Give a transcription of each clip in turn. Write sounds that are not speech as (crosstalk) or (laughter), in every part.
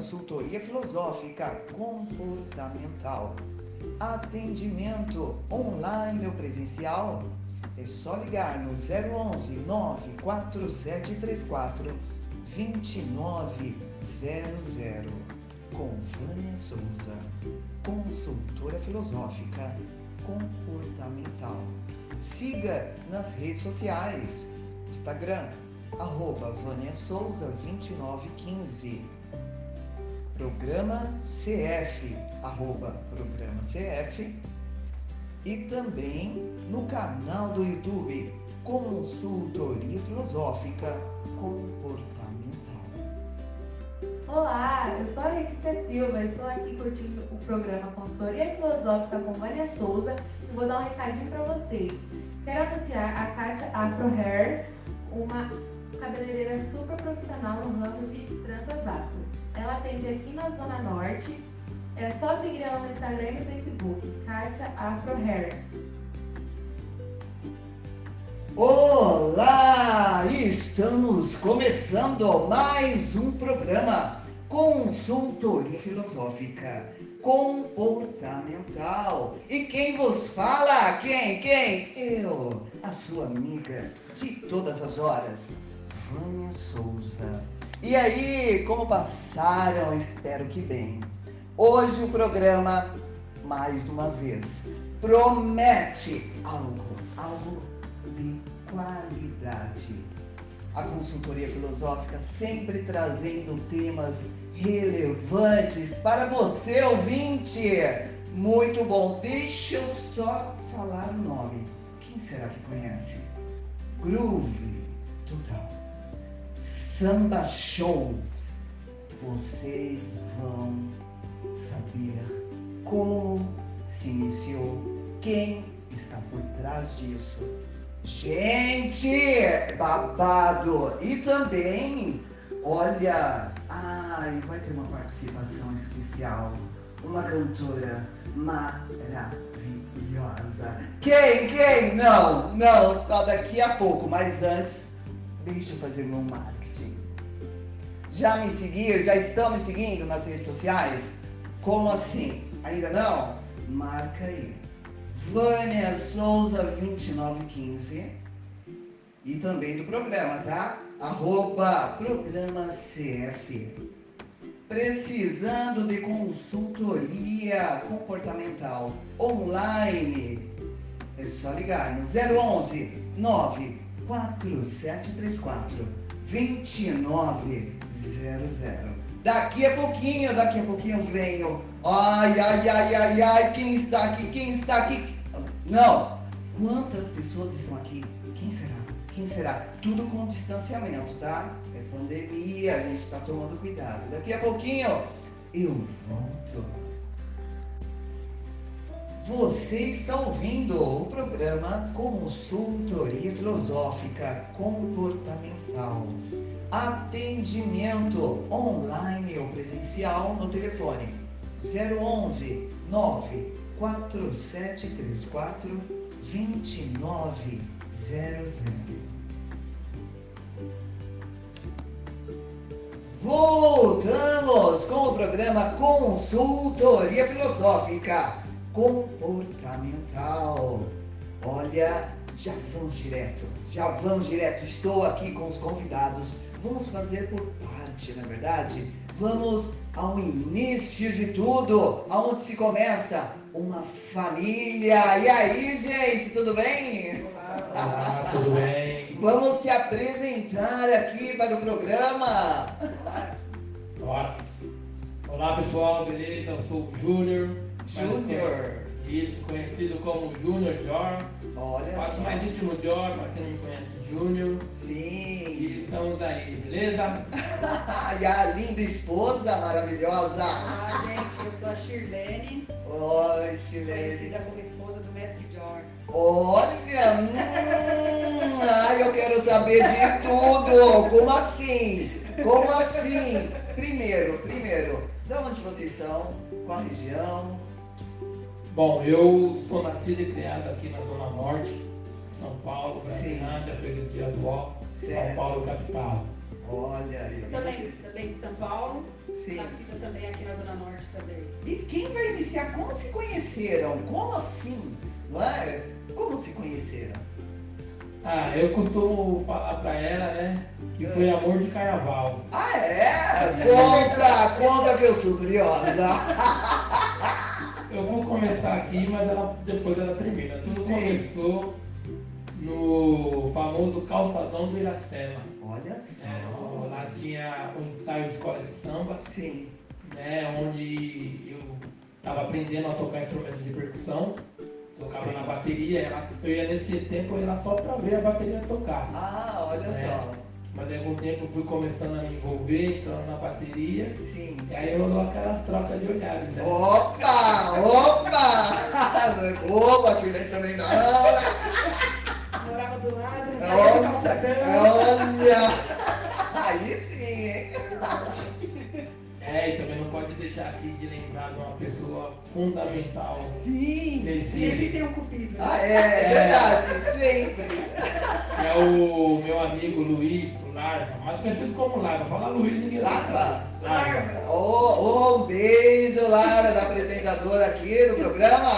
consultoria filosófica comportamental. Atendimento online ou presencial? É só ligar no 011 94734 2900 com Vânia Souza, consultora filosófica comportamental. Siga nas redes sociais, Instagram, arroba Vânia Souza 2915. Programa CF, arroba Programa CF. E também no canal do YouTube, Consultoria Filosófica Comportamental. Olá, eu sou a Letícia Silva, estou aqui curtindo o programa Consultoria Filosófica com Vânia Souza e vou dar um recadinho para vocês. Quero anunciar a Kátia Afro Hair, uma cabeleireira super profissional no ramo de tranças afro. Ela atende aqui na Zona Norte. É só seguir ela no Instagram e no Facebook, Kátia Afro Hair. Olá! Estamos começando mais um programa Consultoria Filosófica Comportamental. E quem vos fala? Quem? Quem? Eu, a sua amiga de todas as horas, Vânia Souza. E aí, como passaram? Espero que bem. Hoje o programa, mais uma vez, promete algo, algo de qualidade. A consultoria filosófica sempre trazendo temas relevantes para você, ouvinte. Muito bom. Deixa eu só falar o nome. Quem será que conhece? Groove Total. Samba Show. Vocês vão saber como se iniciou, quem está por trás disso. Gente, babado! E também, olha, ai, vai ter uma participação especial. Uma cantora maravilhosa. Quem? Quem? Não, não, só daqui a pouco. Mas antes, deixa eu fazer meu marketing. Já me seguiram? Já estão me seguindo nas redes sociais? Como assim? Ainda não? Marca aí. Vânia Souza 2915 e também do programa, tá? Arroba Programa CF. Precisando de consultoria comportamental online, é só ligar no 011 94734 2900. Daqui a pouquinho, daqui a pouquinho eu venho. Ai, ai, ai, ai, ai, quem está aqui? Quem está aqui? Não. Quantas pessoas estão aqui? Quem será? Quem será? Tudo com distanciamento, tá? É pandemia, a gente está tomando cuidado. Daqui a pouquinho eu volto. Você está ouvindo o programa Consultoria Filosófica Comportamental. Atendimento online ou presencial no telefone 011 94734 2900. Voltamos com o programa Consultoria Filosófica Comportamental. Olha, já vamos direto, já vamos direto. Estou aqui com os convidados. Vamos fazer por parte, na é verdade? Vamos ao início de tudo, aonde se começa uma família. E aí, gente, tudo bem? Olá, tudo bem? (laughs) Vamos se apresentar aqui para o programa. Bora. Olá, pessoal, beleza? Eu sou o Júnior. Júnior. Isso, conhecido como Júnior Jor. Olha Faço só. mais íntimo Jor, para quem não me conhece, Júnior. Sim. E estamos aí, beleza? (laughs) e a linda esposa maravilhosa. Ah, gente, eu sou a Shirlene, Oi, Chilene. conhecida como esposa do mestre George. Olha, hum, ai, eu quero saber de tudo. Como assim? Como assim? Primeiro, primeiro, de onde vocês são? Qual a região? Bom, eu sou nascido e criado aqui na Zona Norte, São Paulo. Brasilândia, Freguesia do Ó, São. Paulo, capital. Olha aí. Eu também, também de São Paulo, Sim. nascida também aqui na Zona Norte também. E quem vai iniciar? Como se conheceram? Como assim? Não é? Como se conheceram? Ah, eu costumo falar pra ela, né? Que foi amor de carnaval. Ah, é? Conta, conta que eu sou curiosa. (laughs) Eu vou começar aqui, mas ela, depois ela termina. Tudo Sim. começou no famoso calçadão do Iracema. Olha só. É, lá tinha um ensaio de escola de samba, Sim. né? Onde eu estava aprendendo a tocar instrumentos de percussão. Tocava Sim. na bateria. eu ia nesse tempo eu ia lá só pra ver a bateria tocar. Ah, olha É. só. Mas aí com o tempo eu fui começando a me envolver, entrando na bateria. Sim. E aí rolou aquelas trocas de olhares, né? Opa! Opa! Opa, Tilene também não. Morava do lado, não do calçadão. Olha! Aí fundamental Sim! Sempre tem um cupido. Ah, é, é verdade, sempre. é o meu amigo Luiz, o Larva, mais conhecido como Larva. Fala Luiz, ninguém Larva? Larva. Ô, um beijo, Lara, da apresentadora aqui do programa.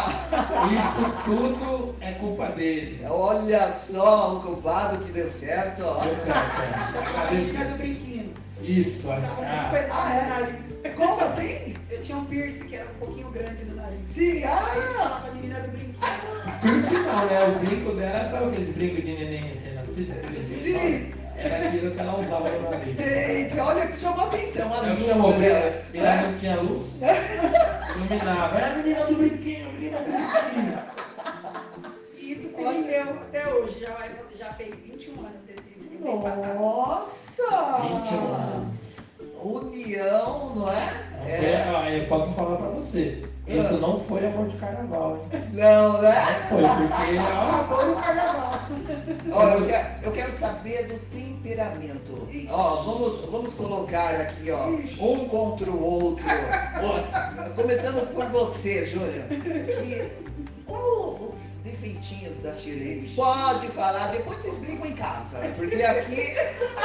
Isso tudo é culpa dele. Olha só, um culpado que deu certo. ó. Deu certo, é. A Agradeço. brinquinho. Isso, com um ah, Ah, é? Como assim? Tinha um piercing que era um pouquinho grande no nariz. Sim, Aí ah! falava a menina do brinquinho. piercing não, né? O brinco dela, sabe aquele brinco de neném recém-nascido? aquele Sim. Era aquilo que ela usava no nariz. Gente, olha que chamou a atenção. A É luz, chamou, né? porque ela não tinha luz, (laughs) iluminava. É a menina do brinquinho, a menina do brinquinho. E isso se me deu até hoje. Já, vai- já fez 21 anos esse. Nossa! 21 anos. União, não é? É, ó, eu posso falar pra você. Isso não foi amor de carnaval, hein? Não, né? Foi porque ó, Foi no carnaval. Ó, eu, quero, eu quero saber do temperamento. Ó, vamos, vamos colocar aqui, ó, um contra o outro. (laughs) Ó, Começando por você, Júnior. Que, qual defeitinhos da Chilene? Pode falar, depois vocês brincam em casa. Porque aqui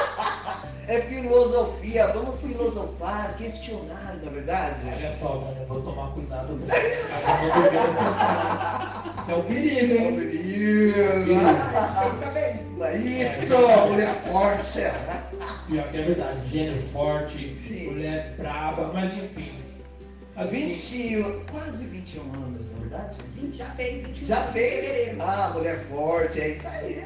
(laughs) é filosofia. Vamos filosofar, questionar, na verdade. olha só, mano, eu vou tomar cuidado com (laughs) isso. É um perigo, hein? menino. Tem que saber. Isso, mulher forte. Pior que é verdade, gênio forte, Sim. mulher braba, mas enfim. Assim, 20, quase 21 anos, na verdade. Já fez 21 Já fez? Ah, mulher forte, é isso aí.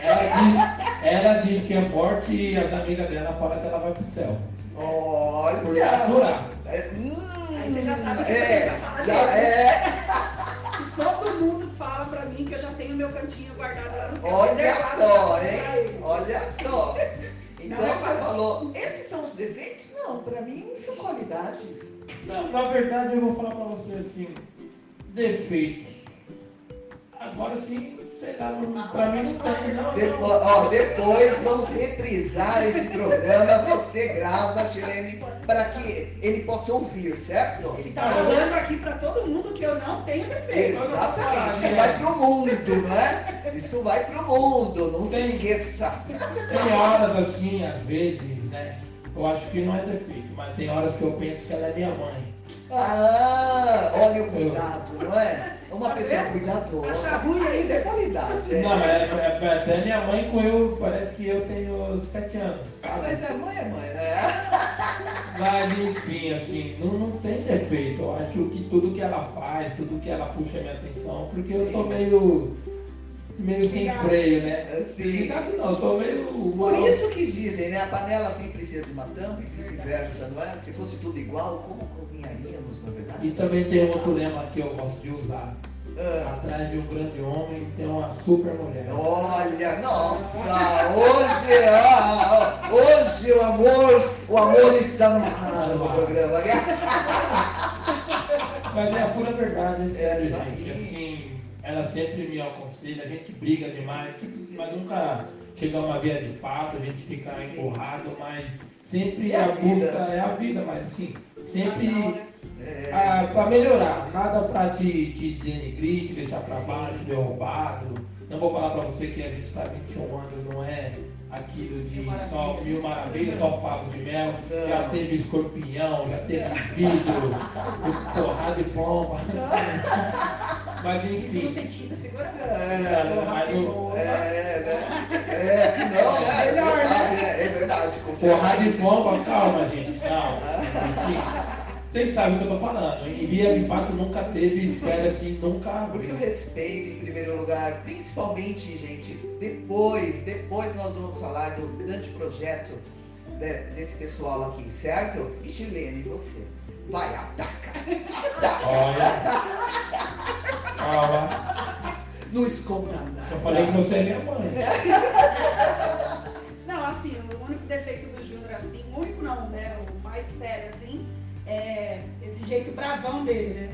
ela, diz, ela diz que é forte e as amigas dela falam que ela vai pro céu. Por Olha! aturar. É, hum, Aí você já sabe o que é, você já dele. é. Todo mundo fala pra mim que eu já tenho meu cantinho guardado lá no céu. Olha só, hein? Olha só. Então Não você falou, esses são os defeitos? Não, pra mim são qualidades. Na, na verdade, eu vou falar pra você assim: defeitos. Agora sim, Não, Depois, ó, depois vamos reprisar esse programa. Você grava, Chilene, para que ele possa ouvir, certo? Ele tá falando aqui pra todo mundo que eu não tenho defeito. Exatamente, isso vai pro mundo, não é? Isso vai pro mundo, não se Tem. esqueça. Tem horas assim, às vezes, né? Eu acho que não é defeito, mas tem horas que eu penso que ela é minha mãe. Ah, olha o cuidado, não é? Uma pessoa vendo? cuidadosa. Acha ruim Ainda é qualidade, é. Não, mas é, é- é até minha mãe com eu, parece que eu tenho sete anos. Ah, mas é mãe, é mãe, né? (laughs) Mas enfim, assim, não, não tem defeito. Eu acho que tudo que ela faz, tudo que ela puxa minha atenção, porque eu sou meio. Meio sem freio, né? Assim. Sabe não, sou meio. Por isso que dizem, né? A panela sempre precisa de uma tampa e vice-versa, não é? Se fosse tudo igual, como cozinharíamos, na verdade? E também tem um outro lema que eu gosto de usar. Ah, Atrás de um grande homem tem uma super mulher. olha, nossa, hoje, ah, hoje o amor, o amor está no ar no programa. né? Mas é a pura verdade, é É sério, gente. Assim, ela sempre me aconselha, a gente briga demais, tipo, mas nunca chega a uma via de fato, a gente fica Sim. empurrado, mas sempre É a a vida. busca é a vida, mas assim, sempre né? É, ah, pra melhorar, nada pra te, te denegrir, te deixar Sim. baixo, derrubado. Não vou falar pra você que a gente está 21 anos, não é aquilo de só mil maravilhas, só favo de mel. Já teve escorpião, já teve vidro, porrada de pomba. (laughs) Mas Isso no enfim. sentido figurado. É, mas não- É, né? É, se não, né? É Melhor, verdade, é, é verdade. Porrada de certeza. pomba, calma, gente, calma. (laughs) Enfim, Vocês sabem o que eu tô falando. Em Bia, de fato, nunca teve, (laughs) espera assim, nunca Porque o abriu. respeito em primeiro lugar, principalmente, gente, depois, depois nós vamos falar do grande projeto de- desse pessoal aqui, certo? E Chilene, você vai, ataca, ataca, Olha. Calma. não esconda Eu nada. falei que você é minha mãe. Não, assim, o único defeito do Júnior, assim, o único não, né? O mais sério, assim, é esse jeito bravão dele, né?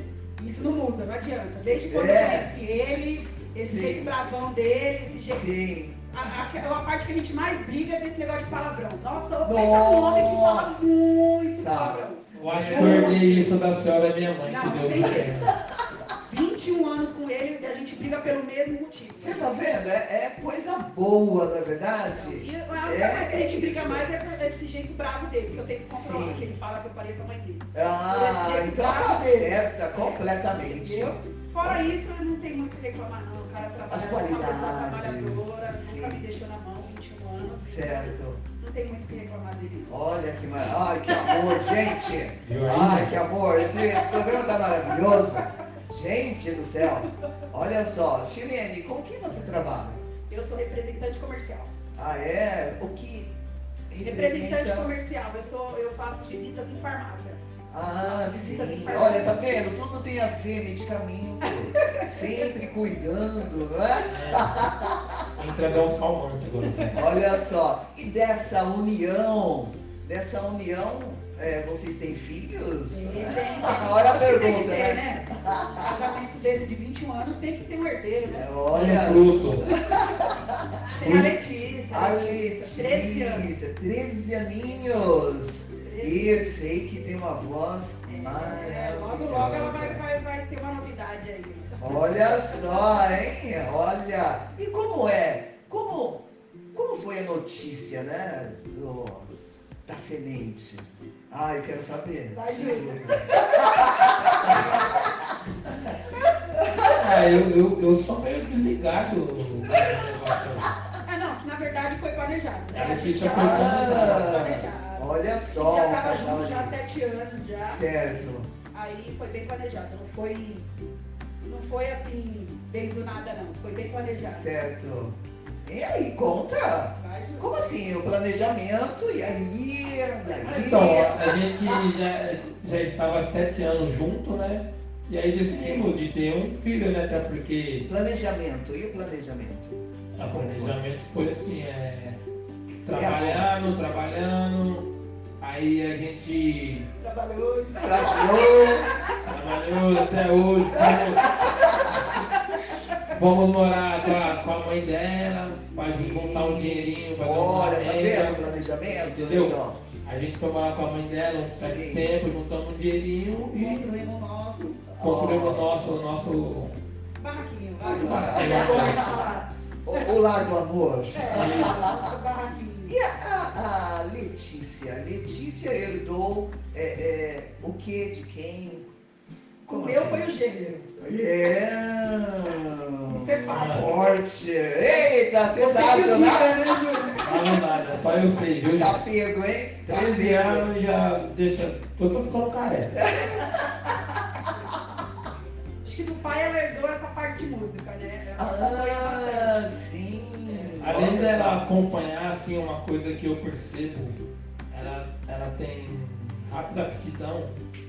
Isso não muda, não adianta. Desde quando É. eu conheci ele, esse Sim. jeito bravão dele, esse jeito. Sim, A, a, a parte que a gente mais briga é desse negócio de palavrão. Nossa, eu penso um homem que fala muito palavrão. Eu acho que eu herdei isso da senhora minha mãe, que Não, Deus tem me jeito. Tenha. 21 anos com ele e a gente briga pelo mesmo motivo. você tá vendo? É, é coisa boa, não é verdade? E a única É, coisa que a gente é briga isso. mais é por esse jeito bravo dele, que eu tenho que comprovar Sim. que ele fala que eu pareço a mãe dele. Ah, então tá certa, completamente. Entendeu? Fora isso, eu não tenho muito o que reclamar não. O cara As trabalha, é uma pessoa qualidades, trabalhadora, sim. nunca me deixou na mão, 21 anos. Certo. Não tem muito o que reclamar dele. Olha que mar... Ai, que amor, gente. Ai, que amor. Esse programa tá maravilhoso. Gente do céu. Olha só, Chilene, com quem você trabalha? Eu sou representante comercial. Ah, é? O que Representante representa... comercial, eu, sou, eu faço visitas em farmácia. Ah, sim. Olha, tá vendo? Tudo tem a ver, medicamento. (laughs) Sempre cuidando, não é? É. Entra uns calmantes agora. Olha só. E dessa união, dessa união, é, vocês têm filhos? Tem, tem, (laughs) Olha a tem que pergunta, ter, né? Um casamento desse de 21 anos tem que ter um herdeiro, É, né? Olha Um fruto. (laughs) Tem a Letícia. A 13 anos. Letícia, 13 aninhos. 13. E eu sei que tem uma voz É, maravilhosa. logo, logo ela vai, vai, vai ter uma novidade aí. Olha só, hein? Olha. E como é? Como, como foi a notícia, né? Do, da semente? Ah, eu quero saber. Vai, Júlio. Ah, (laughs) eu, eu, eu sou meio desligado. Ah, não, na verdade foi planejado. Né? A A gente já foi planejado. Olha A só. gente já tava junto já há sete anos já. Certo. Aí foi bem planejado. Não foi, não foi assim, bem do nada não. Foi bem planejado. Certo. E aí, conta. Como assim? O planejamento, e aí? E aí? Então, a gente já, já estava sete anos junto, né? E aí decidimos de ter um filho, né? Até porque Planejamento, e o planejamento? o planejamento foi assim, é, trabalhando, trabalhando, aí a gente Trabalhou. Trabalhou, trabalhou até hoje, fomos morar com a, com a mãe dela, para juntar um dinheirinho, uma olha, tá vendo planejamento? Entendeu? Então, A gente foi morar com a mãe dela um certo Sim. tempo, juntamos um dinheirinho e Construímos o nosso construímos o nosso, o nosso barraquinho. Vai, Barraquinho. vai. o, o Lar do Amor. É. E a, a- a Letícia? Letícia herdou é, é, o que de quem? O meu foi o gênero. É. Isso é. Forte. Eita, sensacional. né? Fala nada, só eu sei, viu? Tá pego, hein? Tá 13 pego. anos já deixa. Eu tô ficando careca. (laughs) Acho que do pai ela herdou essa parte de música, né? Ela Ah, sim. Além Olha dela só. acompanhar, assim, uma coisa que eu percebo, ela, ela tem rápida aptidão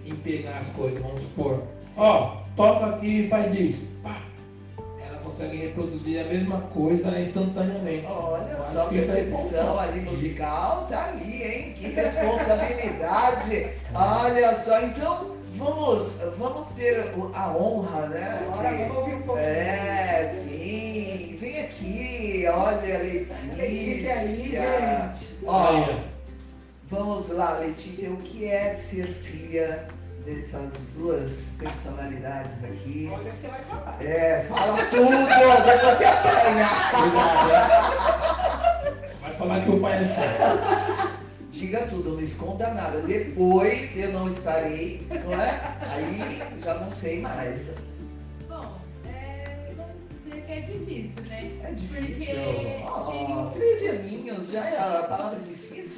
em pegar as coisas. Vamos supor, ó, toca aqui e faz isso. Pá. Ela consegue reproduzir a mesma coisa instantaneamente. Olha Eu só, aí percepção conta. ali musical, tá ali, hein? Que responsabilidade. (laughs) Olha só, então vamos, vamos ter a honra, né? Agora de- vamos ouvir um pouquinho. É, sim. Vem aqui, olha, Letícia Letícia. aí, gente. Ó. vamos lá, Letícia. O que é ser filha dessas duas personalidades aqui. Olha o que você vai falar. É, fala tudo, depois você apanha. Vai falar que o pai é chato. Diga tudo, não esconda nada. Depois eu não estarei, não é? Aí já não sei mais. Bom, é, vamos dizer que é difícil, né? É difícil. Porque Oh, tem- 13 aninhos, já é a palavra difícil. Os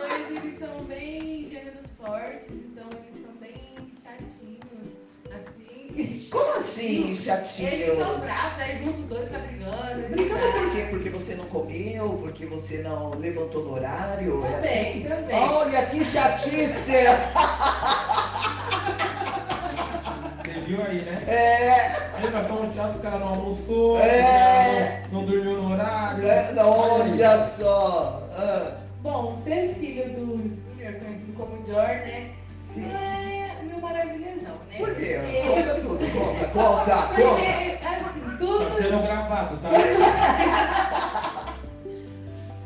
dois, eles são bem gêneros fortes, então eles são bem chatinhos, assim. Como assim, Eles são chatinhos? bravos, aí juntos os dois ficam brigando. Brigando por brigando. quê? Porque você não comeu? Porque você não levantou no horário? É Também, assim? também. Olha que chatice! Você viu aí, né? É, Aí nós fomos chatos, o cara não almoçou, É. não, não dormiu no horário. é, olha só. Ah, Bom, ser filho do Júnior, conhecido como Jor, né? sim. Não é meu maravilhosão, né? Por quê? Porque- Conta tudo, conta, conta, conta. Porque, assim, Tá tudo, sendo gravado, tá? (laughs)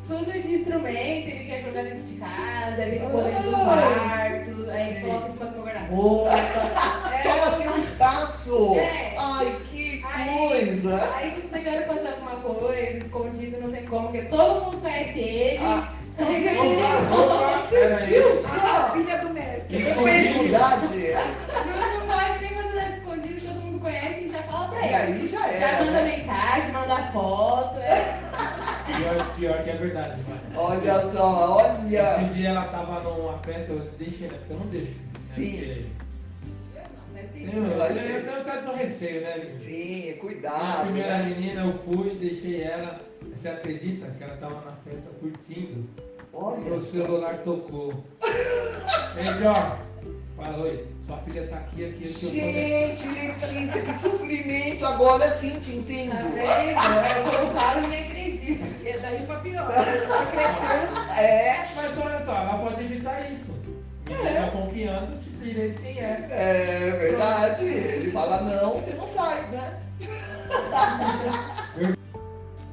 tudo de instrumento, ele quer jogar dentro de casa, ele põe dentro do Ah, quarto, aí coloca em cima do meu guarda-roupa. (laughs) Toma assim um espaço. É. Ai, que coisa. Aí se você quer fazer alguma coisa escondido, não tem como, porque todo mundo conhece ele. Ah, (laughs) Você viu A só? filha do mestre. Que comunidade. Não pode nem fazer nada escondido, todo mundo conhece e já fala pra E ele. aí já Já era. manda né? mensagem, manda foto. É. Pior, pior que é verdade, pai. Olha só, olha. Esse dia ela tava numa festa, eu deixei, né? Porque eu não deixo. né? Sim. Eu, Mas eu, tem- eu tenho um certo receio, né? menino? Sim, A cuidado, primeira né? menina eu fui, deixei ela. Você acredita que ela tava na festa curtindo? Olha Meu celular tocou. (laughs) Ei, Jó, fala, oi, sua filha tá aqui, aqui, aqui. eu Gente, Letícia, que sofrimento. Agora sim te Tá entendo. vendo? É o que eu falo e nem acredito. E daí pra pior. (laughs) Cresceu. É, Mas olha só, ela pode evitar isso. Me deixar confiando, te direi quem é. é verdade. Ele fala não, você não sai, né? (laughs)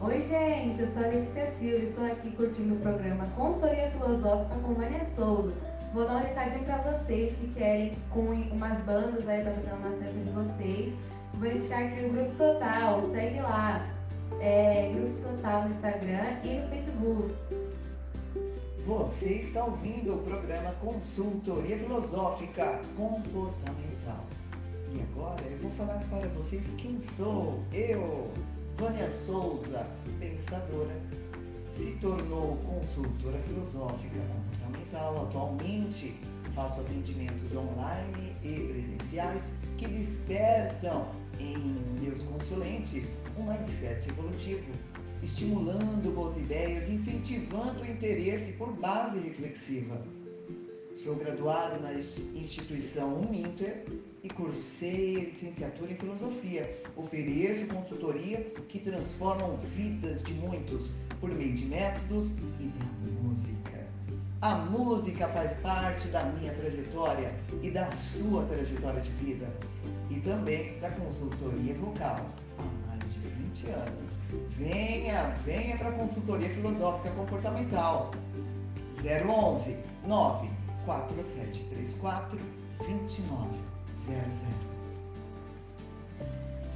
Oi, gente, eu sou a Letícia Silva, estou aqui curtindo o programa Consultoria Filosófica com Vânia Souza. Vou dar um recadinho para vocês que querem com umas bandas aí para tocar umas festas de vocês. Vou indicar aqui o Grupo Total, segue lá. É, Grupo Total no Instagram e no Facebook. Você está ouvindo o programa Consultoria Filosófica Comportamental. E agora eu vou falar para vocês quem sou. Eu, Vânia Souza, pensadora, se tornou consultora filosófica comportamental. Atualmente faço atendimentos online e presenciais que despertam em meus consulentes um mindset evolutivo estimulando boas ideias, incentivando o interesse por base reflexiva. Sou graduado na inst- instituição Uninter e cursei licenciatura em filosofia. Ofereço consultoria que transformam vidas de muitos por meio de métodos e da música. A música faz parte da minha trajetória e da sua trajetória de vida e também da consultoria vocal há mais de 20 anos. Venha, venha para a consultoria filosófica comportamental. 011 94734 2900.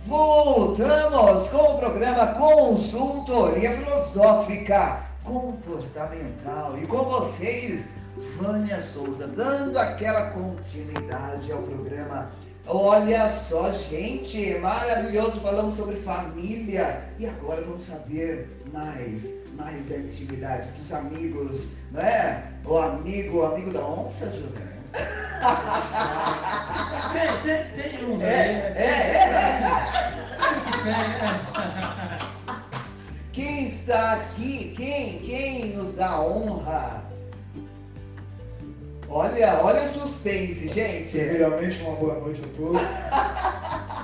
Voltamos com o programa Consultoria Filosófica Comportamental e com vocês, Vânia Souza, dando aquela continuidade ao programa. Olha só, gente, maravilhoso, falamos sobre família e agora vamos saber mais, mais da intimidade dos amigos, não é? O amigo, o amigo da onça, Júlia? Tem, tem, tem um. É, é, é. Né? (laughs) Quem está aqui? Quem? Quem nos dá honra? Olha, olha o suspense, gente. Primeiramente, uma boa noite a todos.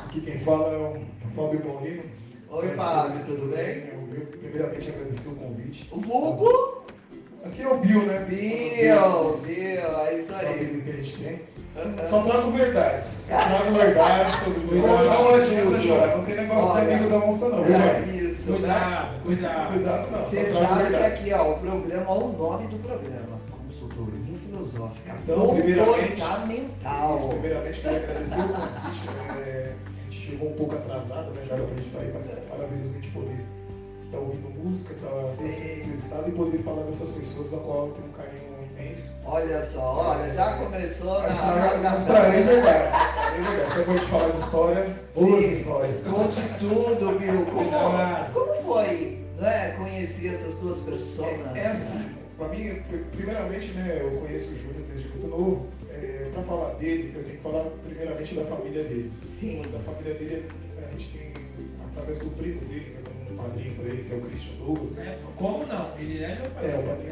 Aqui quem fala é o Fábio Paulino. Oi, Fábio, tudo bem? Eu, eu primeiramente agradecer o convite. O vulgo? Aqui é o Bill, né? Bill, Bill, é isso Só aí. que a gente tem. Aham. Só trago verdades. Só trago verdades sobre o Não chorar. Não tem negócio de Olha. amigo da onça, não. É isso. Cuidado, cuidado. Cuidado não. Você sabe que aqui, ó, o programa, ó, o nome do programa, Consultoria Filosófica Então, primeiramente- Comportamental. Isso, primeiramente, queria agradecer o convite. É, a gente chegou um pouco atrasado, né? Já era pra gente estar aí, mas é maravilhoso a gente poder estar ouvindo música, estar tá, sendo entrevistado e poder falar dessas pessoas da qual eu tenho um carinho imenso. Olha só, olha, já começou Mas trarei na- mas. Trarei verdade. Se eu vou te falar de história, boas histórias. Conte tudo, Bill. Como, como foi não é, conhecer essas duas pessoas? É assim, pra mim, primeiramente, né, eu conheço o Júnior desde muito novo. É, pra falar dele, eu tenho que falar primeiramente da família dele. Sim, Da família dele, a gente tem, através do primo dele, que é um padrinho pra ele, que é o Christian Douglas. É, Como não? Ele é meu pai. É, o padrinho.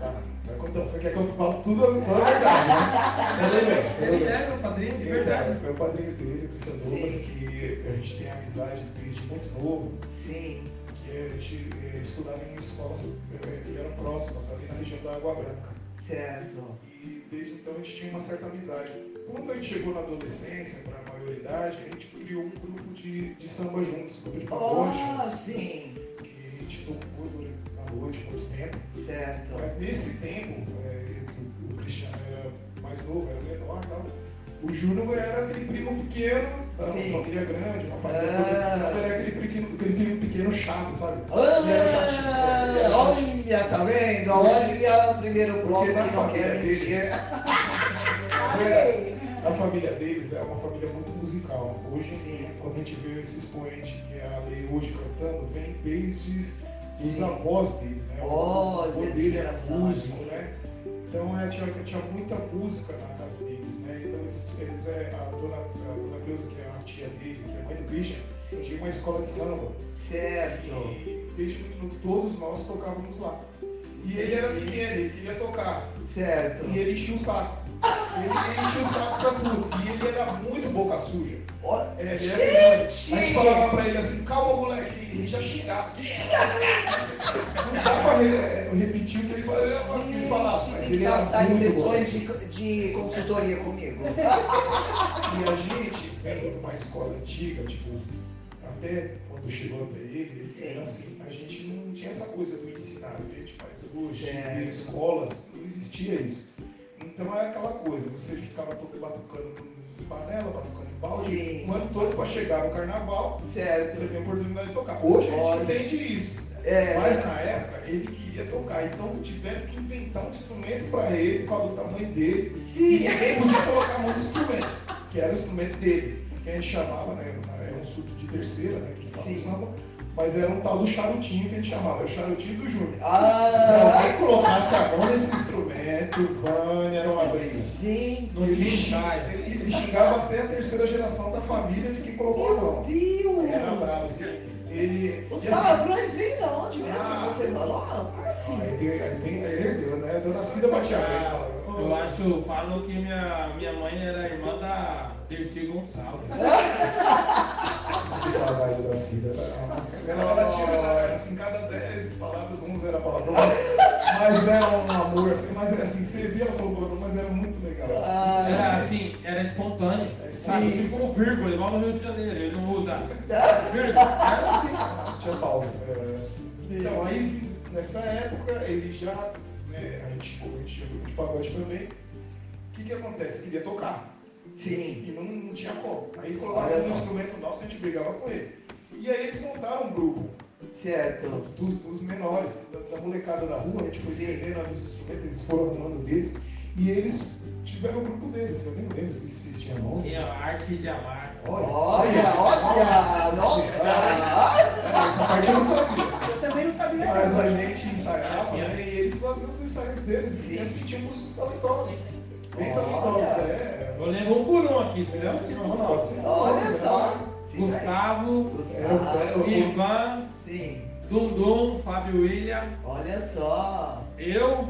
Tá. Vai contando. Você quer que eu fale tudo, toda a verdade, né? Tudo Ele é meu padrinho de Ele verdade. É o padrinho dele, o Christian Douglas, que a gente tem amizade desde muito novo. sim, que a gente eh, estudava em escolas eh, que eram próximas, ali na região da Água Branca. certo. E desde então a gente tinha uma certa amizade. Quando a gente chegou na adolescência, para a maioridade, a gente criou um grupo de, de samba juntos, grupo de pagode Oh, sim, que a gente tocou durante a noite, muito tempo. certo. Mas nesse tempo, que o Cristiano era mais novo, era menor e tal, o Júnior era aquele primo pequeno, da Sim. família grande, uma família Ah. de samba, era aquele pequeno, aquele primo pequeno chato, sabe? Ah, era era chatinho. olha, tá vendo? Olha o primeiro bloco que não quer deles- mentir. Verdade. A família deles é uma família muito musical. Hoje, Sim. quando a gente vê esse expoente que é a lei hoje cantando, vem desde os Sim. avós dele, né? Olha, o avô dele era que músico, né? Então é, tinha, tinha muita música na deles, né? Então eles, eles é, a dona, a dona Cleusa, que é a tia dele, que é a mãe do Christian, Sim, tinha uma escola de samba. certo. E desde todos nós tocávamos lá. E ele era pequeno, ele queria tocar. Certo. E ele enchia o saco. Ele, ele enchia o saco pra tudo. E ele era muito boca suja. É, era! A gente falava pra ele assim, calma moleque, e ele já xingava. Não dá pra re- repetir o que ele falava, tem que ele era muito sessões de, de consultoria comigo. E a gente, de uma escola antiga, tipo, até quando chegou até ele, Sim. era assim, a gente não tinha essa coisa do ensinar, a gente faz hoje, escolas, não existia isso. Então é aquela coisa, você ficava to- batucando em panela, batucando em balde, Sim. o ano todo para chegar no carnaval, você Certo. tem a oportunidade de tocar. Hoje a Olha. gente entende isso. É, Mas na época ele queria tocar, então tiveram que inventar um instrumento para ele, causa do tamanho dele. E sim. ninguém podia colocar nesse instrumento, que era o instrumento dele, que a gente chamava, né? Era um surto de terceira, né? Que a gente mas era um tal do charutinho que a gente chamava, era o charutinho do Júnior. Se Ah, alguém colocasse a mão nesse instrumento, Vânia era uma briga. gente. No Ele, vai. ele- ele xingava até a terceira geração da família de quem colocou a Meu mão. Deus. Era bravo, assim. Ele. Os assim, palavrões vêm de onde mesmo? Ah. Você falou? Como assim? Aí tem, tem, ele herdeu, né? Dona Cida batia bem. Ah, Eu acho, falam que minha, minha mãe era irmã da Dercy Gonçalves. (laughs) Que saudade da Cida. Ela, ela tinha, ela, assim, cada 10 palavras, 11 era palavrão. Mas era um amor, assim, mas assim, você via palavrão, mas era muito legal. Era Ah, assim, era espontâneo. Sabe? Sim. Tipo um vírgula, igual no Rio de Janeiro, ele não muda. (laughs) Vírgula. Era assim. Tinha pausa. é. Então, aí, nessa época, ele já, né, a gente, a gente tinha grupo de pagode também. O que que acontece? Queria tocar. Sim. E não, não tinha como. Aí colocava Olha um instrumento nosso e a gente brigava com ele. E aí eles montaram um grupo. Certo. dos, dos menores, da, da molecada da rua, a gente foi Sim. cedendo ali os instrumentos, eles foram arrumando deles, e eles tiveram o grupo deles, eu nem lembro se se tinha nome. Tinha a arte de amar. Olha, olha, nossa. Essa parte eu não sabia. Eu também não sabia. Mas a gente ensaiava, né, e eles faziam os ensaios deles, Sim. e assim tínhamos os talentosos. Bem Olha. talentosos, é. Eu lembro um por um aqui, se der um cinco Não, não. pode ser. Olha né? só. Sim, Gustavo, Era o- era o- Ivan, Sim. Dundum, Fábio William, Olha só. eu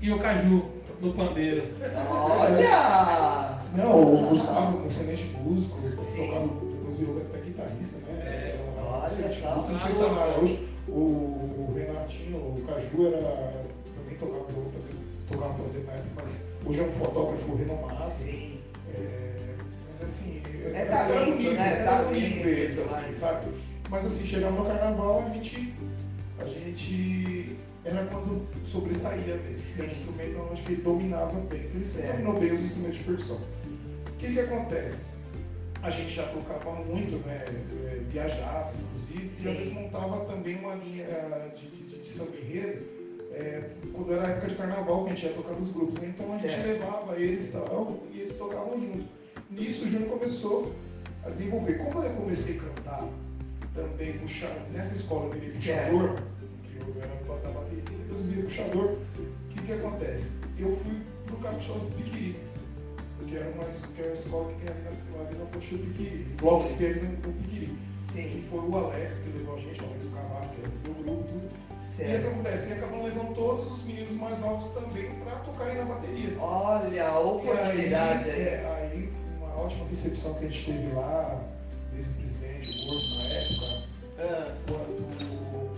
e o Caju no pandeiro. Olha. Não, o Gustavo, um excelente músico, tocava, depois virou até guitarrista, né? É, olha só. Não sei se tá hoje. O, o Renatinho, o Caju era, na época, mas hoje é um fotógrafo renomado. Sim. É, mas assim, É talento, né? era Talento, assim, mas- sabe? Mas assim, chegava no carnaval, a gente, a gente era quando sobressaía mesmo. Esse instrumento eu acho que ele dominava bem. Ele Certo. dominou bem os instrumentos de percussão. O que que acontece? A gente já tocava muito, né? eh, Viajava, inclusive, e Sim. às vezes montava também uma linha eh, de, de, de samba enredo, eh, quando era época de carnaval, que a gente ia tocar nos grupos. né? Então a gente Certo. levava eles e tal, e eles tocavam junto. Nisso o Júnior começou a desenvolver. Como eu comecei a cantar também puxar, nessa escola dele puxador, que eu era da bateria, depois eu virei puxador, o que que acontece? Eu fui pro Caprichoso do Piquiri, que era uma, que é uma escola que tem ali na, ali na Ponte do Piquiri, bloco que tem ali no, no Piquiri. Sim, Que foi o Alex que levou a gente, o Alex Carvalho, que era do meu grupo, tudo. E o que certo. acontece? E acabam levando todos os meninos mais novos também para tocarem na bateria. Olha a oportunidade aí, aí. é, aí, uma ótima recepção que a gente teve lá, desde o presidente, o Gordo na época, Ah, quanto,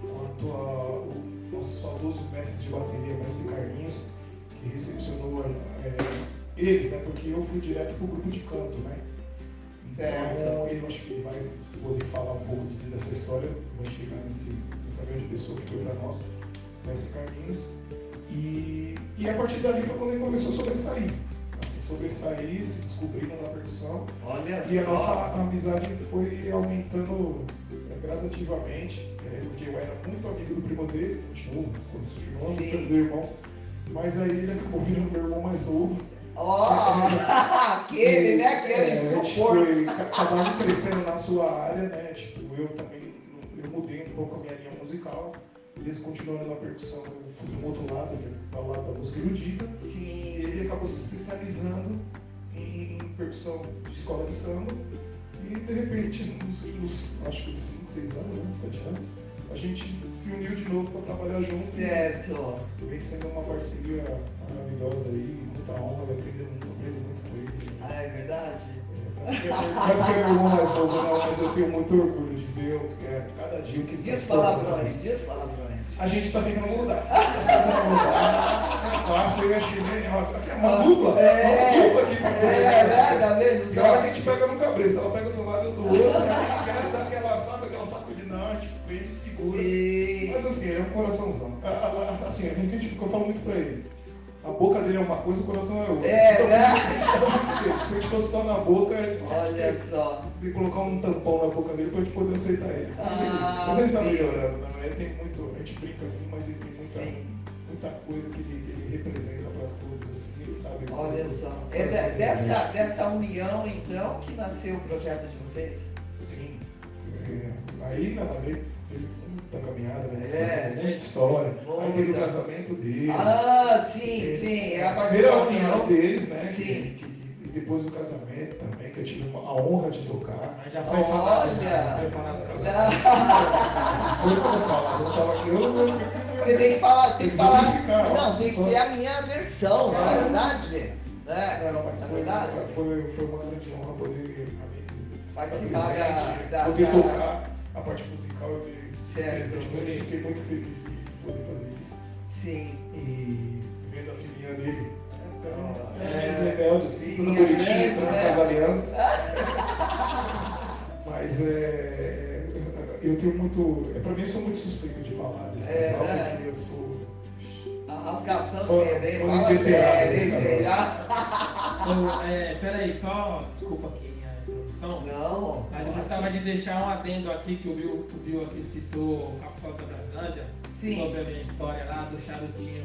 quanto a- o nosso saudoso mestre de bateria, o mestre Carlinhos, que recepcionou é, eles, né? Porque eu fui direto pro grupo de canto, né? Certo. Então, eu acho que ele vai poder falar um pouco de- dessa história, vou chegar nesse, nessa grande pessoa que foi para nós, mestre Carlinhos. E, e a partir dali foi quando ele começou a sobressair. Assim, sobressair, se descobrindo na percussão. olha E a só. nossa amizade foi aumentando eh, gradativamente, eh, porque eu era muito amigo do primo dele, continuo, continuamos Sim. sendo irmãos, mas aí ele acabou virando meu irmão mais novo. Ó, (laughs) aquele, né? Aquele É, ca- cada um crescendo na sua área, né? Tipo, eu também, eu mudei um pouco a minha linha musical, eles continuando na percussão, eu fui para outro lado, que é o lado da música erudita, e Sim, ele acabou se especializando em, em percussão de escola de samba. E de repente, nos últimos, acho que 5, 6 anos, né, 7 anos, a gente se uniu de novo para trabalhar junto. certo. E vem sendo uma parceria maravilhosa aí, muita honra, eu aprendo muito, aprendo muito com ele. Ah, é verdade? Não é é meu irmão mais não, mas eu tenho muito orgulho de ver é, cada dia o que ele E os fazendo. palavrões? E os palavrões? A gente está tentando mudar. Tá tentando mudar. (laughs) É fácil, eu achei genial. Aqui é uma dupla. É. Uma dupla aqui. É, né? Tá vendo a hora que a só? gente pega no cabresto, ela pega do lado do outro, aí quer dar aquela, sabe, aquela sacudida, não, tipo, prende e segura. Mas assim, é um coraçãozão. Assim, a gente, eu falo muito pra ele. A boca dele é uma coisa, o coração é outra. É, Então, né? Se gente fosse só na boca, Olha só. tem que colocar um tampão na boca dele pra gente poder aceitar ele. Ah, mas ele tá melhorando, né? Ele tem muito, a gente brinca assim, mas ele tem muita, Sim. muita coisa que ele, que ele representa pra todos, assim, ele sabe. Olha só. É de- dessa, dessa união, então, que nasceu o projeto de vocês? Sim. É, aí, não, mas ele teve muita caminhada, né? É. Muita história. Aí teve o Muita. casamento dele. Ah, sim, sim. É a primeira da união deles, né? Sim. Que, que- que- e depois do casamento também, que eu tive uma- a honra de tocar. Mas já foi falado, Olha. já foi falado Eu eu tava aqui, eu eu- Você tem que falar, tem que falar. Não, tem que ser a minha versão, não é verdade? Né? Não, mas Na foi, verdade, foi, foi uma grande honra poder Participar presente, da- da- poder da- tocar a parte musical e Certo. eu fiquei muito feliz de poder fazer isso. Sim. E vendo a filhinha dele. Então, É. é, é rebelde, assim, tudo bonitinho, grande, tudo né? com as alianças. (laughs) Mas é, eu tenho muito. É, pra mim eu sou muito suspeito de falar desse É, casal, né? porque eu sou. A rasgação hein? ô, Fala velho? Então, é, peraí, só desculpa aqui minha introdução. Não. Mas eu gostava de deixar um adendo aqui que o Bill, o Bill aqui citou o Capitão da Brasilândia Sim. sobre a minha história lá do charutinho.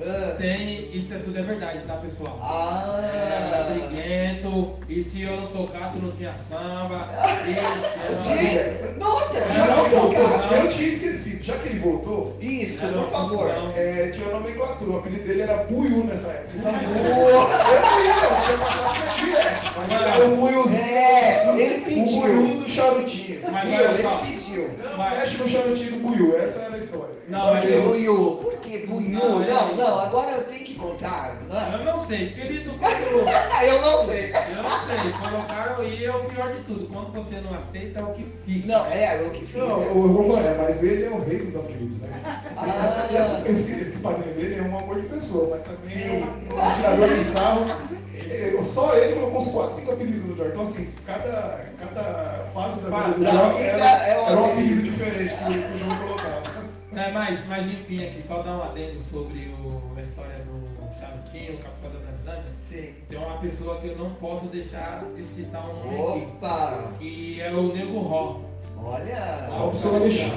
Ah. Tem, isso é tudo é verdade, tá pessoal? Ah. Era briguento, e se eu não tocasse não tinha samba. E, (laughs) Gente, Nossa, Não, se não, não tocasse. Eu tinha esquecido, já que ele voltou, Isso, por favor. é, tinha nomenclatura, o apelido dele era Buiu nessa época. Boa. eu não ia, não, tinha passado direto. Mas ele era o. É, ele O pediu. Buiu do charutinho. Mas Viu? olha só, Ele pediu. Não, Vai. mexe no charutinho do Buiu, essa era a história. Não, Por mas que eu- Buiu? Por que? Não, é Não, ele- não, agora eu tenho que contar. Não, eu não sei, querido, (laughs) quando Ah, eu não sei. eu não sei, colocaram e é o pior de tudo. Quando você não aceita é o que fica. Não, é, o que fica. Não, eu vou é, mas ele é o rei dos apelidos, né? Ah. Esse, esse, esse padrinho dele é um amor de pessoa, mas também é Sim. um, um tirador de sarro. É, ele, só ele colocou uns 4, 5 apelidos no Jorge. Então, assim, cada, cada fase da vida do Jorge era, é um era um apelido. apelido diferente que o João colocava. É, mas, mas enfim, aqui só dar um adendo sobre o, a história do Charutinho, o Capitão da Brasilândia. Sim. Tem uma pessoa que eu não posso deixar de citar um nome aqui, Opa! que é o Nego Ró. Olha! Ó, o seu Alexandre,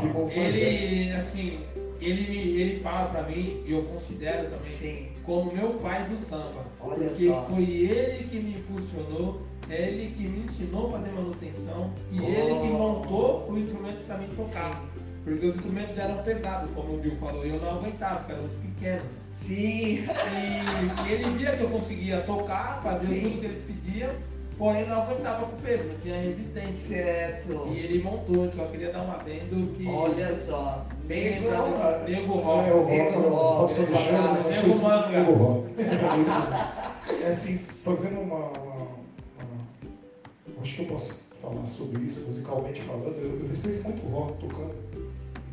primo mais velho. Ele, assim, ele, me- ele fala pra mim, e eu considero também, Sim. como meu pai do samba. Olha porque só. foi ele que me impulsionou, é ele que me ensinou a fazer manutenção e ele que Oh. montou o instrumento pra mim tocar. Porque os instrumentos já eram pesados, como o Bill falou, e eu não aguentava, porque era muito pequeno. Sim. E, e ele via que eu conseguia tocar, fazer Sim. tudo que ele pedia, porém não aguentava com o peso, não tinha resistência. Certo. E ele montou, eu só queria dar um adendo que. Olha só. Nego. Nego Rock. É, o Nego Rock? Nego Manga. Nego Rock. (laughs) É assim, fazendo uma, uma- uma- Acho que eu posso falar sobre isso, musicalmente falando. Eu, eu respeito muito o rock tocando,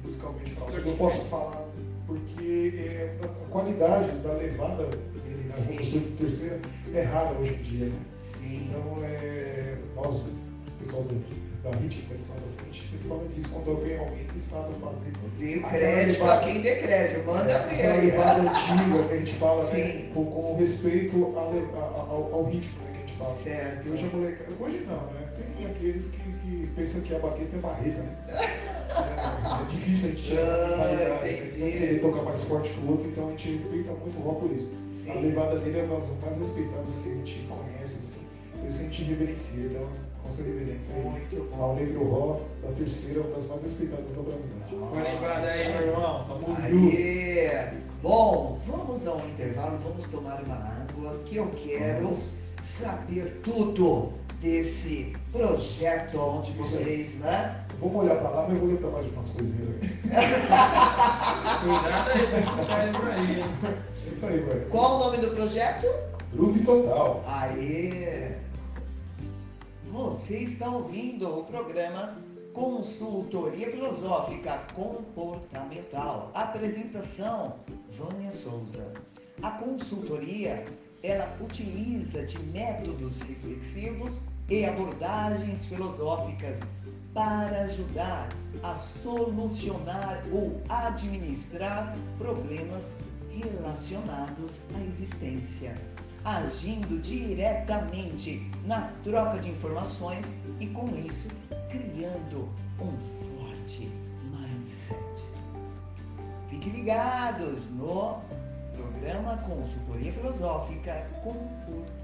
musicalmente falando. Eu posso falar porque é, a a qualidade da levada dele na Sim. música terceira é rara hoje em dia. Né? Sim. Então, é, nós, o pessoal do, da rítmica de gente sempre fala disso, quando eu tenho alguém que sabe fazer. Dê crédito a quem dê crédito. Manda ver Aquela aí. levada antiga que a gente fala, né? Com, com respeito a a- ao, ao ritmo né, que a gente fala. Certo. Hoje a molecada, hoje não, né? Tem aqueles que, que pensam que a baqueta é barreta, né? (laughs) É, é difícil a gente tirar essa Ah, mentalidade, né? entendi. não querer tocar mais forte que o outro, então a gente respeita muito o rock por isso. A Sim. levada dele é uma das mais respeitadas que a gente conhece, assim. Por isso que a gente reverencia, então, com essa reverência aí. Muito Ao Negro Ró, da terceira, é uma das mais respeitadas do Brasil. Foi lembrado aí, meu irmão. Tamo junto. Bom, vamos a um intervalo, vamos tomar uma água que eu quero saber tudo desse projeto onde vocês, né? Vamos olhar pra lá, mas eu vou olhar pra baixo umas coisinhas aí. Cuidado aí com esse cérebro aí? É isso aí, velho. Qual o nome do projeto? Groove total. Aê! Você está ouvindo o programa Consultoria Filosófica Comportamental. Apresentação: Vânia Souza. A consultoria ela utiliza de métodos reflexivos e abordagens filosóficas para ajudar a solucionar ou administrar problemas relacionados à existência agindo diretamente na troca de informações e com isso criando um forte mindset. Fiquem ligados no programa Consultoria Filosófica Comportamental.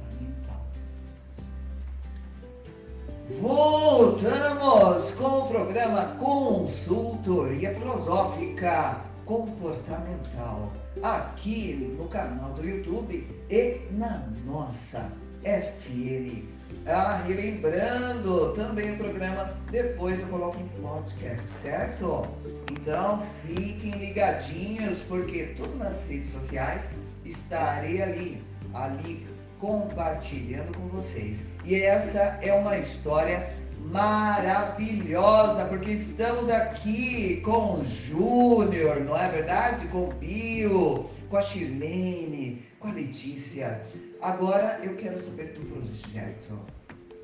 Voltamos com o programa Consultoria Filosófica Comportamental aqui no canal do YouTube e na nossa FM. Ah, e lembrando também o programa, depois eu coloco em podcast, certo? Então fiquem ligadinhos, porque tudo nas redes sociais estarei ali, ali compartilhando com vocês. E essa é uma história maravilhosa, porque estamos aqui com o Júnior, não é verdade? Com o Bill, com a Shirlene, com a Letícia. Agora eu quero saber do projeto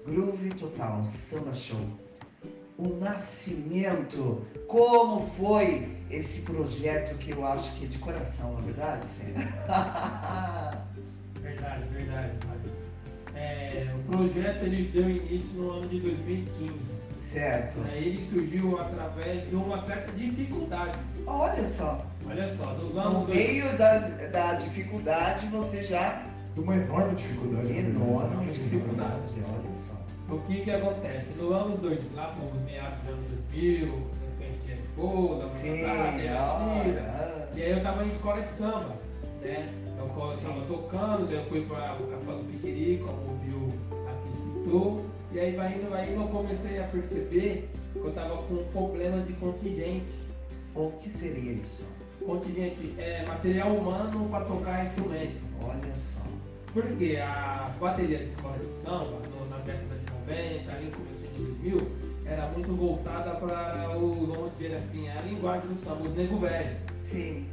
Groove Total Samba Show. O nascimento, como foi esse projeto que eu acho que é de coração, na verdade? (laughs) Verdade, verdade, Fábio. É, o projeto ele deu início no ano de 2015. certo. Né? Ele surgiu através de uma certa dificuldade. Olha só, Olha só, dos no anos dois- meio das, da dificuldade você já De uma enorme dificuldade. né? enorme dificuldade, olha só. O que que acontece? No ano 2000, lá por meados do ano 2000, eu conheci a esposa, a Sim, namorada, a olha. E aí eu tava em escola de samba, né? Eu co- tava tocando, eu fui para o Café do Piquiri, como Bill aqui citou. E aí vai indo, vai indo, eu comecei a perceber que eu tava com um problema de contingente. O que seria isso? Contingente é material humano para tocar instrumento. Olha só. Porque a bateria de escola de samba, no- na década de 90, ali no começo de 2000, era muito voltada para o, vamos dizer assim, a linguagem do samba, os nego velho. Sim,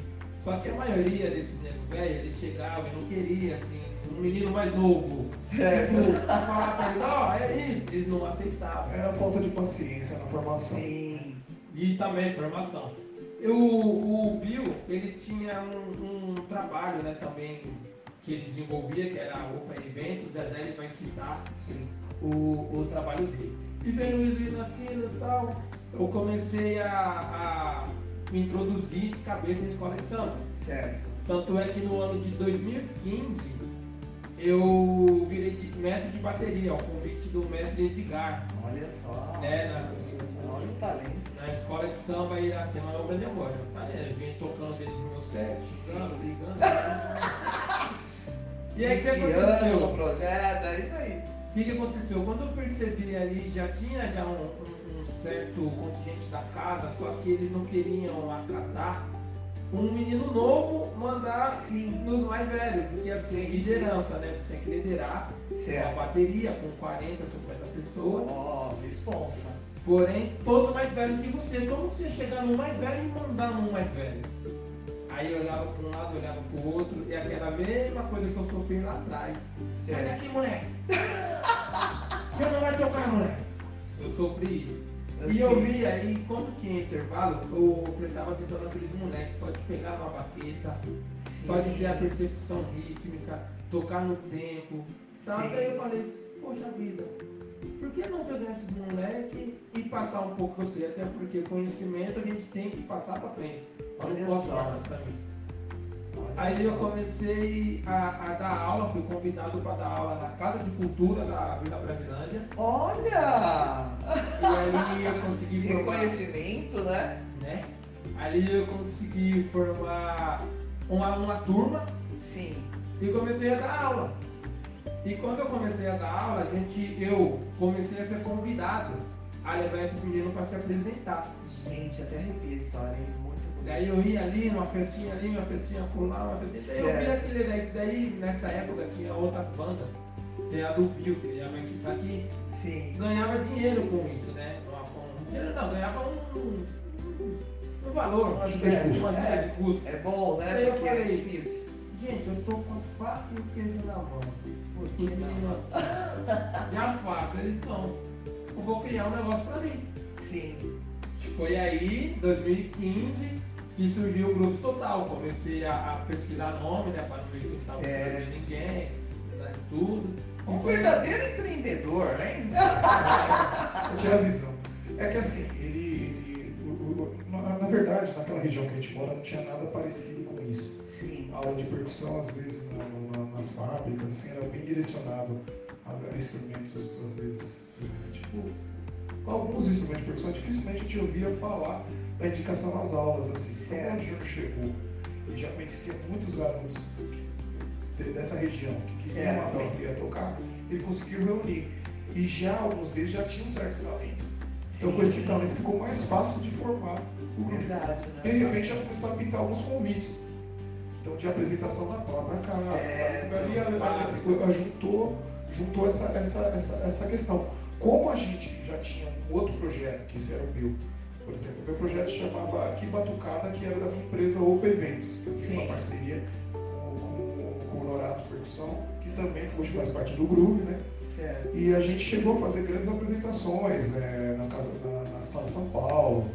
Só que a maioria desses negros velhos, eles chegavam e não queriam, assim, um menino mais novo. Certo. Tipo, falar pra eles, ó, é isso, eles não aceitavam. Era falta de paciência na formação. Sim. E também formação. Eu, o Bill, ele tinha um, um trabalho, né, também, que ele desenvolvia, que era a Open Eventos, já já ele vai citar Sim. o, o trabalho dele. E vendo isso e naquilo e tal, eu comecei a, a me introduzir de cabeça em escola de samba. Certo. Tanto é que no ano de 2015 eu virei de- mestre de bateria, ao convite do mestre Edgar, Olha só. né, na, Olha os talentos. na escola de samba Iracema na obra de agora. Tá, né? Vim tocando desde os meus sete, xingando, brigando. (laughs) e aí o que aconteceu? no projeto, é isso aí. O que, que aconteceu? Quando eu percebi ali, já tinha já um- um certo contingente da casa, só que eles não queriam acatar um menino novo mandar Sim. nos mais velhos, porque assim, liderança, né? Você tem que liderar uma Certo. bateria com 40, 50 pessoas, Ó, responsa. porém todo mais velho que você. Como você chegar no mais velho e mandar no mais velho? Aí eu olhava para um lado, olhava para o outro, e aquela mesma coisa que eu sofri lá atrás. Sai daqui, moleque! (laughs) Você não vai tocar, moleque! Eu sofri isso. E eu Assim, via aí, quando tinha intervalo, eu prestava atenção naqueles moleques, só de pegar uma baqueta, só de ter a sim. percepção rítmica, tocar no tempo. Sabe? Sim. Aí eu falei, poxa vida, por que não pegar esses moleques e passar um pouco você? Até porque conhecimento a gente tem que passar pra frente. Olha só. pra mim. Aí eu comecei a, a dar aula, fui convidado para dar aula na Casa de Cultura da Vila Brasilândia. Olha! E aí eu consegui (laughs) formar, Reconhecimento, né? né? Ali eu consegui formar uma, uma turma Sim. e comecei a dar aula. E quando eu comecei a dar aula, a gente, eu comecei a ser convidado a levar esse menino para se apresentar. Gente, até arrepia a história, hein? Daí eu ia ali, uma festinha ali, uma festinha colar, uma festinha. Daí eu vi aquele daí, daí nessa época tinha outras bandas. Tem a do Bill, que já vai citar aqui, Sim. ganhava dinheiro com isso, né? Com- dinheiro não, ganhava um, um valor, Uma de custo. uma de custo. É bom, né? Aí eu Porque é falei, difícil. Gente, eu tô com a faca e o queijo na mão. Por Os que não? (laughs) já faço, eles estão. Eu vou criar um negócio pra mim. Sim. Foi aí, 2015, que surgiu o Grupo Total. Comecei a, a pesquisar nome, né? Para não ver se eu estava ninguém, né, tudo. Um E foi- verdadeiro empreendedor, né? Eu tinha a visão. É que assim, ele. ele- o- o- na, na verdade, naquela região que a gente mora, não tinha nada parecido com isso. Sim. A aula de percussão, às vezes, na- na- nas fábricas, assim, era bem direcionado a, a instrumentos, às vezes, eh, tipo. Alguns instrumentos de percussão, dificilmente a gente ouvia falar da indicação nas aulas, assim. Então, quando o Júnior chegou e já conhecia muitos garotos de- dessa região que queriam Certo. aprender a tocar, ele conseguiu reunir. E já alguns deles já tinham um certo talento. Então, com esse talento, ficou mais fácil de formar o grupo. Verdade, E de né? repente já começaram a pintar alguns convites. Então, de apresentação da própria casa. Certo. Ali a- a- a- juntou, juntou essa, essa, essa, essa questão. Como a gente já tinha um outro projeto, que esse era o meu, por exemplo, o meu projeto chamava Aqui Batucada, que era da minha empresa Opa Eventos, que eu tinha uma parceria com, com, com o Norato Percussão, que também hoje faz parte do Groove, né? Certo. E a gente chegou a fazer grandes apresentações é, na, casa, na, na Sala São Paulo,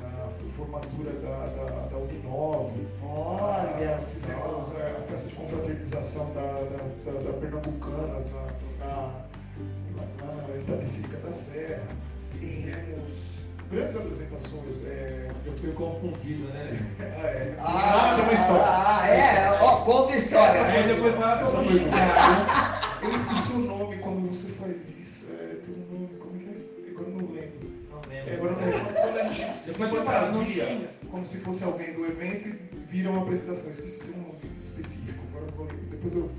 na formatura da, da, da Uninove. Olha Fizemos só. é, a festa de confraternização da, da, da, da Pernambucanas na, na, lá na Itapecerica da Serra. Sim. Fizemos grandes apresentações. É, Eu fui confundido, né? (laughs) ah, é. Ah, tem uma história. ah, é. Ó, conta a história. Aí depois fala Essa eu foi xingar. Eu esqueci o nome quando você faz isso. É, tem um nome, como que é? Agora eu não lembro. Não É, lembro. agora eu não lembro. Quando a gente se eu fantasia como se fosse alguém do evento e vira uma apresentação. Esqueci de um nome específico. Agora eu vou lembrar. Depois eu.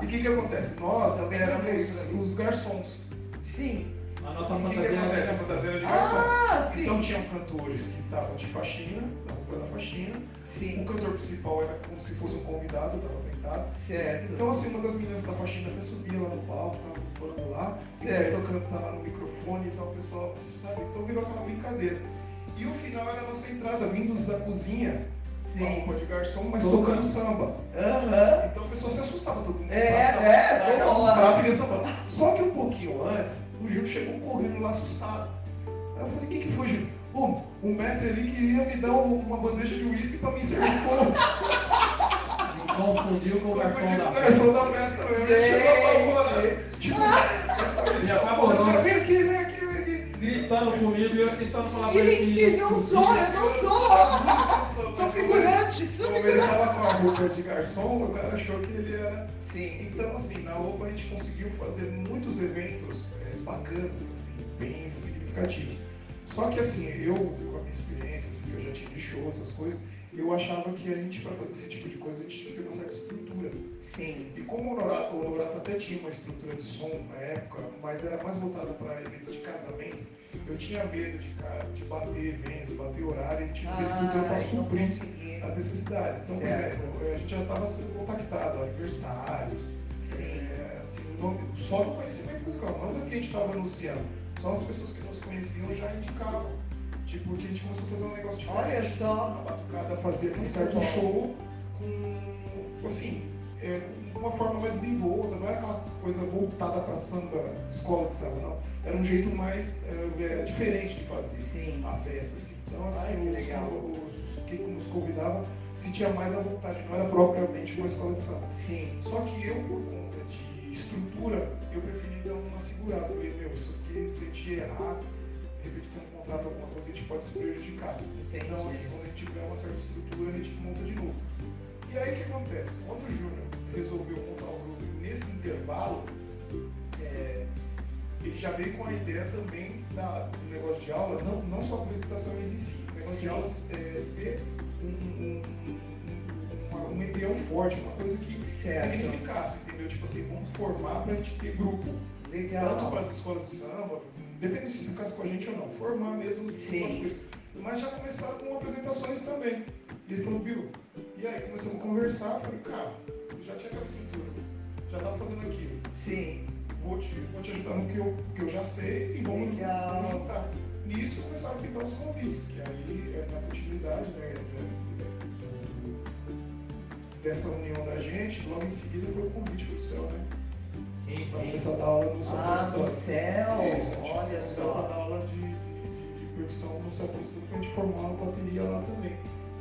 E o que, que acontece? Nós éramos vejo os garçons. Sim. A nossa O que, que fantasia acontece? A era fantasia era de garçom. Ah, sim. Então tinham cantores que estavam de faxina, da roupa da faxina. O Sim. cantor principal era como se fosse um convidado, estava sentado. Certo. Então, assim, uma das meninas da faxina até subia lá no palco, tava ocupando lá, e Certo. começou a cantar lá no microfone e tal, o pessoal, sabe? Então virou aquela brincadeira. E o final era a nossa entrada, vindos da cozinha. Uma roupa de garçom, mas Tocando. tocando samba. Aham. Então a pessoa se assustava, todo mundo. É, é, largava boa. os trapos e ia sambando. Só que um pouquinho antes, o Júlio chegou correndo lá assustado. Aí eu falei, o que, que foi, Júlio? Pô, o mestre ali queria me dar um- uma bandeja de uísque pra me servir fogo. Me (laughs) confundiu com o garçom de da garçom da festa mesmo. Ele chegou lá. Gente, Tipo, E apavorou. vem aqui, vem aqui, aqui. Gritando comigo e eu tentando falar pra ele. Gente, não sou, eu não sou. Sou (laughs) figurante, sou Como ele figurante. tava com a roupa de garçom, o cara achou que ele era. Sim. Então, assim, na OPA a gente conseguiu fazer muitos eventos é, bacanas, assim, bem significativos. Só que, assim, eu, com a minha experiência, assim, eu já tive show, essas coisas, eu achava que a gente, para fazer esse tipo de coisa, a gente tinha que ter uma certa estrutura. Sim. E como o Honorato, o Honorato até tinha uma estrutura de som na época, mas era mais voltada para eventos de casamento, eu tinha medo de, cara, de bater eventos, bater horário, e tinha que ter estrutura para Ah, suprir as necessidades. Então, por Certo. exemplo, a gente já estava sendo contactado, aniversários, Sim. é, assim, nome, só no conhecimento musical, não do que a gente estava anunciando. Só as pessoas que nos conheciam já indicavam. Tipo, porque a gente começou a fazer um negócio diferente. Olha só. A Batucada fazia um certo bom. show com, assim, é, com uma forma mais desenvolta, não era aquela coisa voltada para samba, escola de samba, não. Era um jeito mais é, é, diferente de fazer Sim. a festa, assim. Então, assim, que os, legal. os, quem nos convidava sentia mais à vontade, não era propriamente uma escola de samba. Sim. Só que eu, por conta de estrutura, eu preferi dar uma segurada. Eu falei, meu, isso aqui, se a gente errar, contrato, alguma coisa, a gente pode se prejudicar. Entendi. Então, assim, quando a gente tiver uma certa estrutura, a gente monta de novo. E aí o que acontece? Quando o Júnior resolveu montar o grupo nesse intervalo, é, ele já veio com a ideia também da, do negócio de aula, não, não só a apresentação em si, o negócio Sim. de aula é, ser um, um, um, uma- um embrião forte, uma coisa que Certo. significasse, entendeu? Tipo assim, vamos formar pra gente ter grupo. Tanto para Legal. as escolas de samba, independente se ficasse com a gente ou não, formar mesmo Sim. Mas já começaram com apresentações também. E ele falou, Bill, e aí começamos a conversar, falei, cara, eu já tinha aquela estrutura, já estava fazendo aquilo, Sim. vou te, vou te ajudar no que eu, que eu já sei e vamos, vamos juntar. Nisso começaram a pintar os convites, que aí é na continuidade né, do- dessa união da gente, logo em seguida foi o convite para o céu, né? Sim, Para sim. começar a dar aula no São Ah, no Paulo. céu. Isso, a gente Olha começou a só. dar aula de, de, de, percussão no Céu Cristo, pra gente formar uma bateria lá também.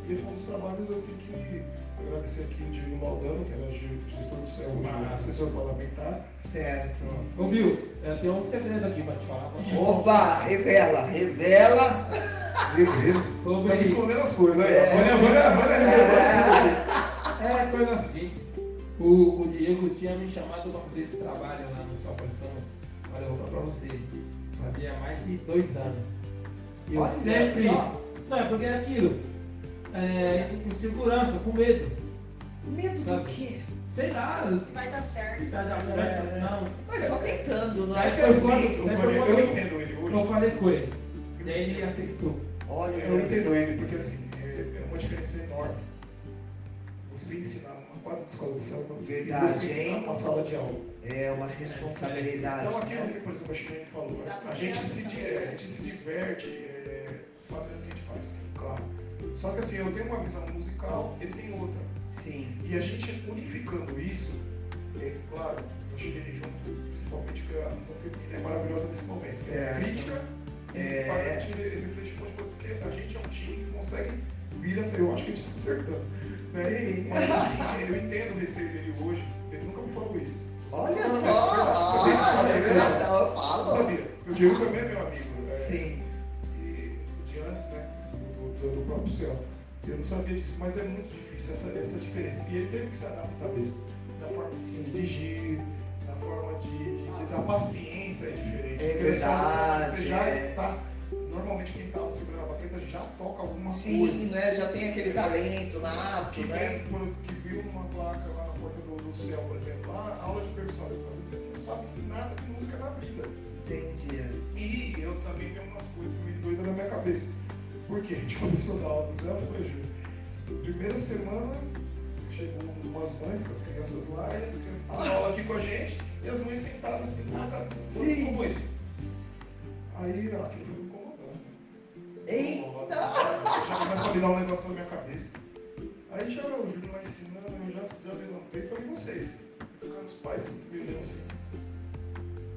E foi um dos trabalhos assim que eu agradecer aqui o Diego Maldano, que era ge- gestor do céu, hoje assessor parlamentar. Certo. Ô, Bill, eu tenho um segredo aqui pra te falar. Opa, revela, revela. Guerreiro. Sobre. Tá me escondendo as coisas, aí. É. Vânia, Vânia, Vânia, É coisa simples. O, o Diego tinha me chamado para fazer esse trabalho lá no Prestando. Olha, eu vou falar pra você. Fazia mais de dois anos. Eu Olha sempre. só. Não, é porque é aquilo. É, insegurança, com medo. Medo do quê? Sei lá. Vai dar certo. Já, já, já, É. não. Mas só tentando, não É é? que assim, Vânia, quando eu eu- entendo ele hoje. Eu falei com ele. Daí ele aceitou. Olha, Eu entendo ele, porque assim, é é uma diferença enorme. Você ensinar uma quadra de escola de samba Verdade, você ensinar uma sala de aula. é uma responsabilidade. Então aquilo que, por exemplo, a Chilene falou, a gente se, é, a gente se diverte é, fazendo o que a gente faz, sim, claro. Só que assim, eu tenho uma visão musical, ele tem outra. Sim. E a gente unificando isso, é claro, a Chilene junto, principalmente porque a visão feminina é maravilhosa nesse momento. É Certo. crítica e É. faz a gente refletir um monte de coisa, porque a gente é um time que consegue vir essa, eu acho que a gente está acertando. Né? Sim. Mas assim, eu entendo o receio dele hoje, ele nunca me falou isso. Olha Não, só. é Ah, sabia? é verdade, eu Não falo. sabia. O Diego também é meu amigo. é, Sim. E de antes, né? Do, do- do próprio céu. Eu não sabia disso, mas é muito difícil essa, essa diferença. E ele teve que se adaptar mesmo. Na forma de se dirigir, na forma de, de, de dar paciência é diferente. É verdade, Você já é. está. Normalmente quem estava segurando a baqueta já toca alguma Sim, coisa. né? Já tem aquele talento nato, Que, né? vem, que viu numa placa lá na porta do, do céu, por exemplo, lá, aula de percussão. Às vezes ele não sabe nada de música na vida. Entendi. E eu também tenho umas coisas meio doidas na minha cabeça. Por quê? A gente começou a dar aula no céu, foi. Primeira semana, chegou umas mães com as crianças lá, e as crianças estavam aula aqui com a gente, e as mães sentadas assim, nada, Sim. como isso. Aí, ó, incomodando. Eita! Já começa a me dar um negócio na minha cabeça. Aí já o Júlio lá ensinando, eu já, já levantei e falei, vocês, ficaram os pais que me assim.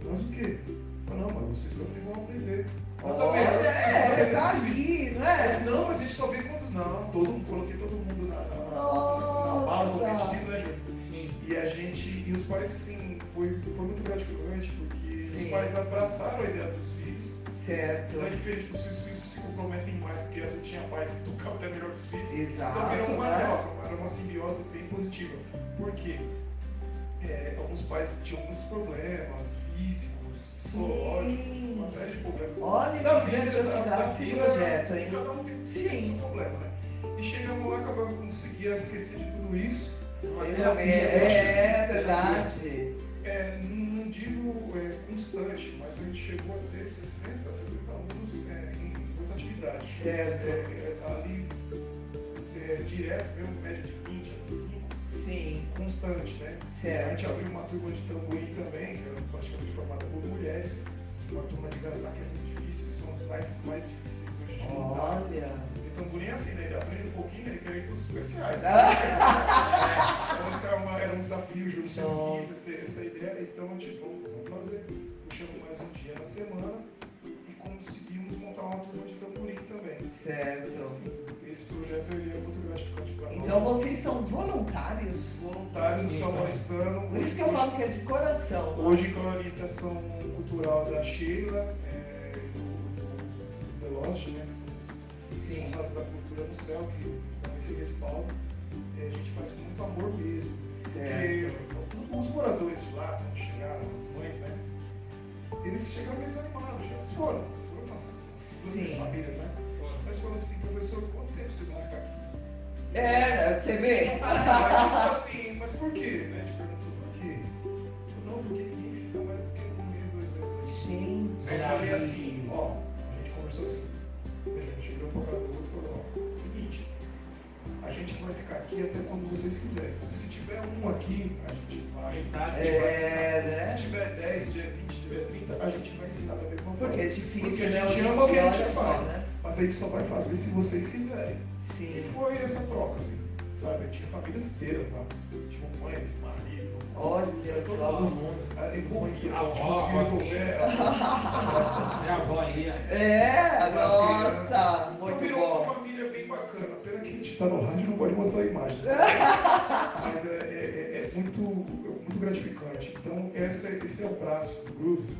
Mas o quê? Falei, não, mas vocês também vão aprender. Eu também, Olha, eu é, tá ali, não Mas é? não, mas a gente só vê quando. Não, todo mundo, coloquei todo mundo na, na, na, na bala, como a gente diz, né, Júlio? Sim. E a gente, e os pais, assim, foi, foi muito gratificante, porque Sim. os pais abraçaram a ideia dos filhos. Certo. Não é diferente dos filhos, os filhos se comprometem mais, porque a gente tinha pais que tocavam até melhor que os filhos. Exato, Então era uma né? era uma simbiose bem positiva. Por quê? É, alguns pais tinham muitos problemas físicos, psicológicos, uma série de problemas. Olha Da que vida, grandiosidade vida, projeto, hein? Cada um tem Sim. seu problema, né? E chegamos lá, acabamos conseguia esquecer de tudo isso. É, é, eu acho. verdade. É, não digo é, constante, mas a gente chegou a ter 60, 70 30, 7, é, ali é, direto, mesmo média de 20, a 25. Sim. Constante, né? Certo. A gente abriu uma turma de tamborim também, que era praticamente formada por mulheres, uma turma de gazá que é muito difícil, são os lives mais difíceis hoje de montar. Tá? Olha! O tamborim é assim, né? Ele aprende um pouquinho, ele quer ir para os especiais. Né? Ah! é, então isso era, uma, era um desafio, Júlio, se eu quis ter essa ideia, então tipo, vamos fazer. Puxamos mais um dia na semana e conseguimos montar uma turma de tamborim certo. Esse projeto ele é muito gratificante para nós. Então vocês são voluntários? voluntários do São tá. Paulistano. Por isso que eu falo que é de coração. né? Hoje com a orientação cultural da Sheila é, do, do The Lost, né, que são os Sim. responsáveis da cultura no céu, que dão esse respaldo, é, a gente faz com muito amor mesmo. Certo. Porque os moradores de lá, quando chegaram, as mães, né, eles chegaram meio desanimados já. Eles foram, foram umas Sim. famílias, né? Mas falaram assim, professor, quanto tempo vocês vão ficar aqui? É, você vê? Mas, assim, mas por quê? Né? A gente perguntou por quê. Não, porque ninguém fica mais do que um mês, dois meses. Gente. Eu falei assim, ó, a gente conversou assim, a gente olhou pra cara do outro e falou, ó, seguinte, a gente vai ficar aqui até quando vocês quiserem. Se tiver um aqui, a gente vai. A gente vai É, né? Se tiver 10, se tiver 20, se tiver 30, a gente vai ensinar da mesma forma. Porque é Porque difícil, a né? gente Hoje em ama o que a gente faz. né? Mas a gente só vai fazer se vocês quiserem. E Sim. foi essa troca, assim, sabe? Tinha famílias inteiras lá. Tinha mãe, marido, Olha Todo só. mundo. a envolvia, A avó, a avó (laughs) envolver, Minha avó ia. É, nossa, crianças. Então muito virou uma bom. família bem bacana. Pena que a gente tá no rádio e não pode mostrar a imagem. (laughs) Mas é, é- é- é muito, é muito gratificante. Então, essa, esse é o braço do Groove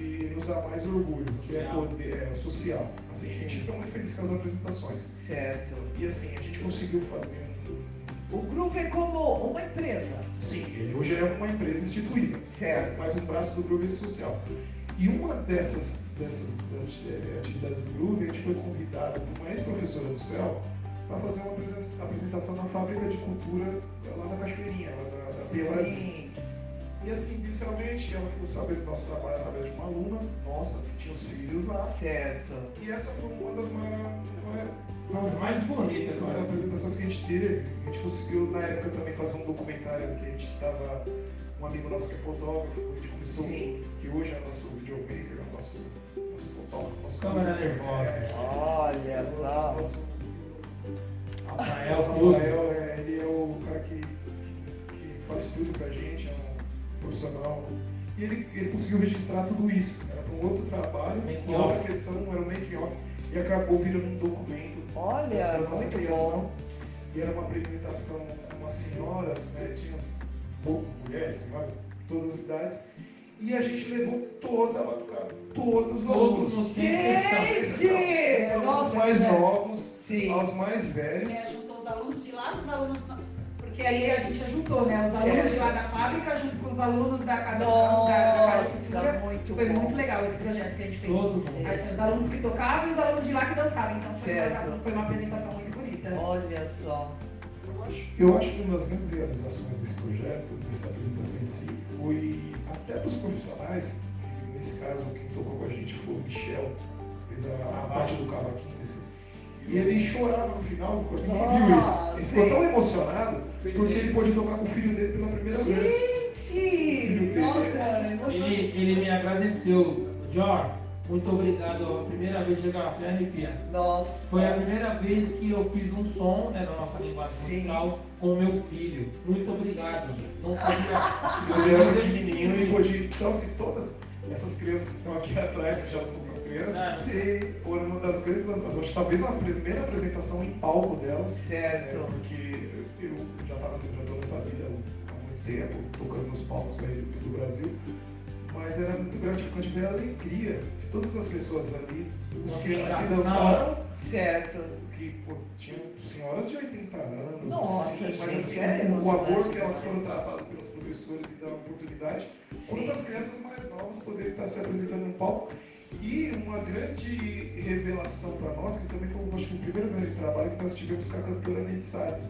que nos dá mais orgulho, que é poder é, social. Assim, a gente fica muito feliz com as apresentações. Certo. E assim, a gente conseguiu fazer um. O Groove é como uma empresa. Sim, ele hoje é uma empresa instituída. Certo. Mas um braço do Groove é social. E uma dessas, dessas eh, atividades do Groove, a gente foi convidado por uma ex-professora do céu para fazer uma apresen- apresentação na fábrica de cultura lá da Cachoeirinha, lá da, Brasil. Sim. E assim, inicialmente, ela ficou sabendo do nosso trabalho através de uma aluna nossa, que tinha os filhos lá. Certo. E essa foi uma das maiores. Uma das mais bonitas, né? apresentações que a gente teve. A gente conseguiu, na época, também fazer um documentário que a gente estava. Um amigo nosso que é fotógrafo, a gente começou, Sim. que hoje é nosso videomaker, é o nosso, nosso fotógrafo, nosso Câmera nervosa. É, Olha é o só. nosso Rafael. Rafael, é, ele é o cara que, que, que faz tudo pra gente, é um profissional. E ele, ele conseguiu registrar tudo isso. Era para um outro trabalho, uma outra off. questão, era um making off, e acabou virando um documento Olha, da nossa muito criação. bom. E era uma apresentação com umas senhoras, né? Tinha pouco mulheres, senhoras, todas as idades. E a gente levou toda a batucada, todos os Todos alunos. os Gente! Dos alunos Nossa, mais que novos Sim. aos mais velhos. É, juntou os alunos de lá, os alunos. Porque ali a gente juntou, né? Os alunos de lá da fábrica junto com os alunos da Casa da, da, da Casa. Nossa, muito Foi bom. muito legal esse projeto que a gente fez. Todo mundo. Aí, Os alunos que tocavam e os alunos de lá que dançavam. Então foi, Certo. foi uma apresentação muito bonita. Olha só. Eu acho, eu acho que uma das grandes realizações desse projeto, dessa apresentação em si, foi até para os profissionais, que nesse caso quem tocou com a gente foi o Michel, fez a, a parte do cavaquinho desse. E ele chorava no final, quando ele viu isso. Ele ficou tão emocionado porque ele pôde tocar com o filho dele pela primeira vez. Gente! Nossa, é Ele, ele me agradeceu. Jor, Muito obrigado. A primeira vez que eu até arrepiar. Nossa. Foi a primeira vez que eu fiz um som, né, na nossa linguagem Sim. musical, com o meu filho. Muito obrigado. Não podia. Ele era pequenininho e podia. Então, assim, todas essas crianças que estão aqui (laughs) atrás, que já não são Ah, Sim, foram uma das grandes. Acho que talvez a primeira apresentação em palco delas. certo. É, porque eu já estava já tô nessa vida há muito tempo, tocando nos palcos aí do Brasil, mas era muito gratificante ver a alegria de todas as pessoas ali, os crianças dançaram, Certo. que pô, tinham senhoras de 80 anos, Nossa, assim, mas assim, é o amor que elas foram tratadas pelos professores e da oportunidade, Sim. quanto as crianças mais novas poderem estar se apresentando no palco. E uma grande revelação para nós, que também foi acho o primeiro grande trabalho que nós tivemos com a cantora Neide Salles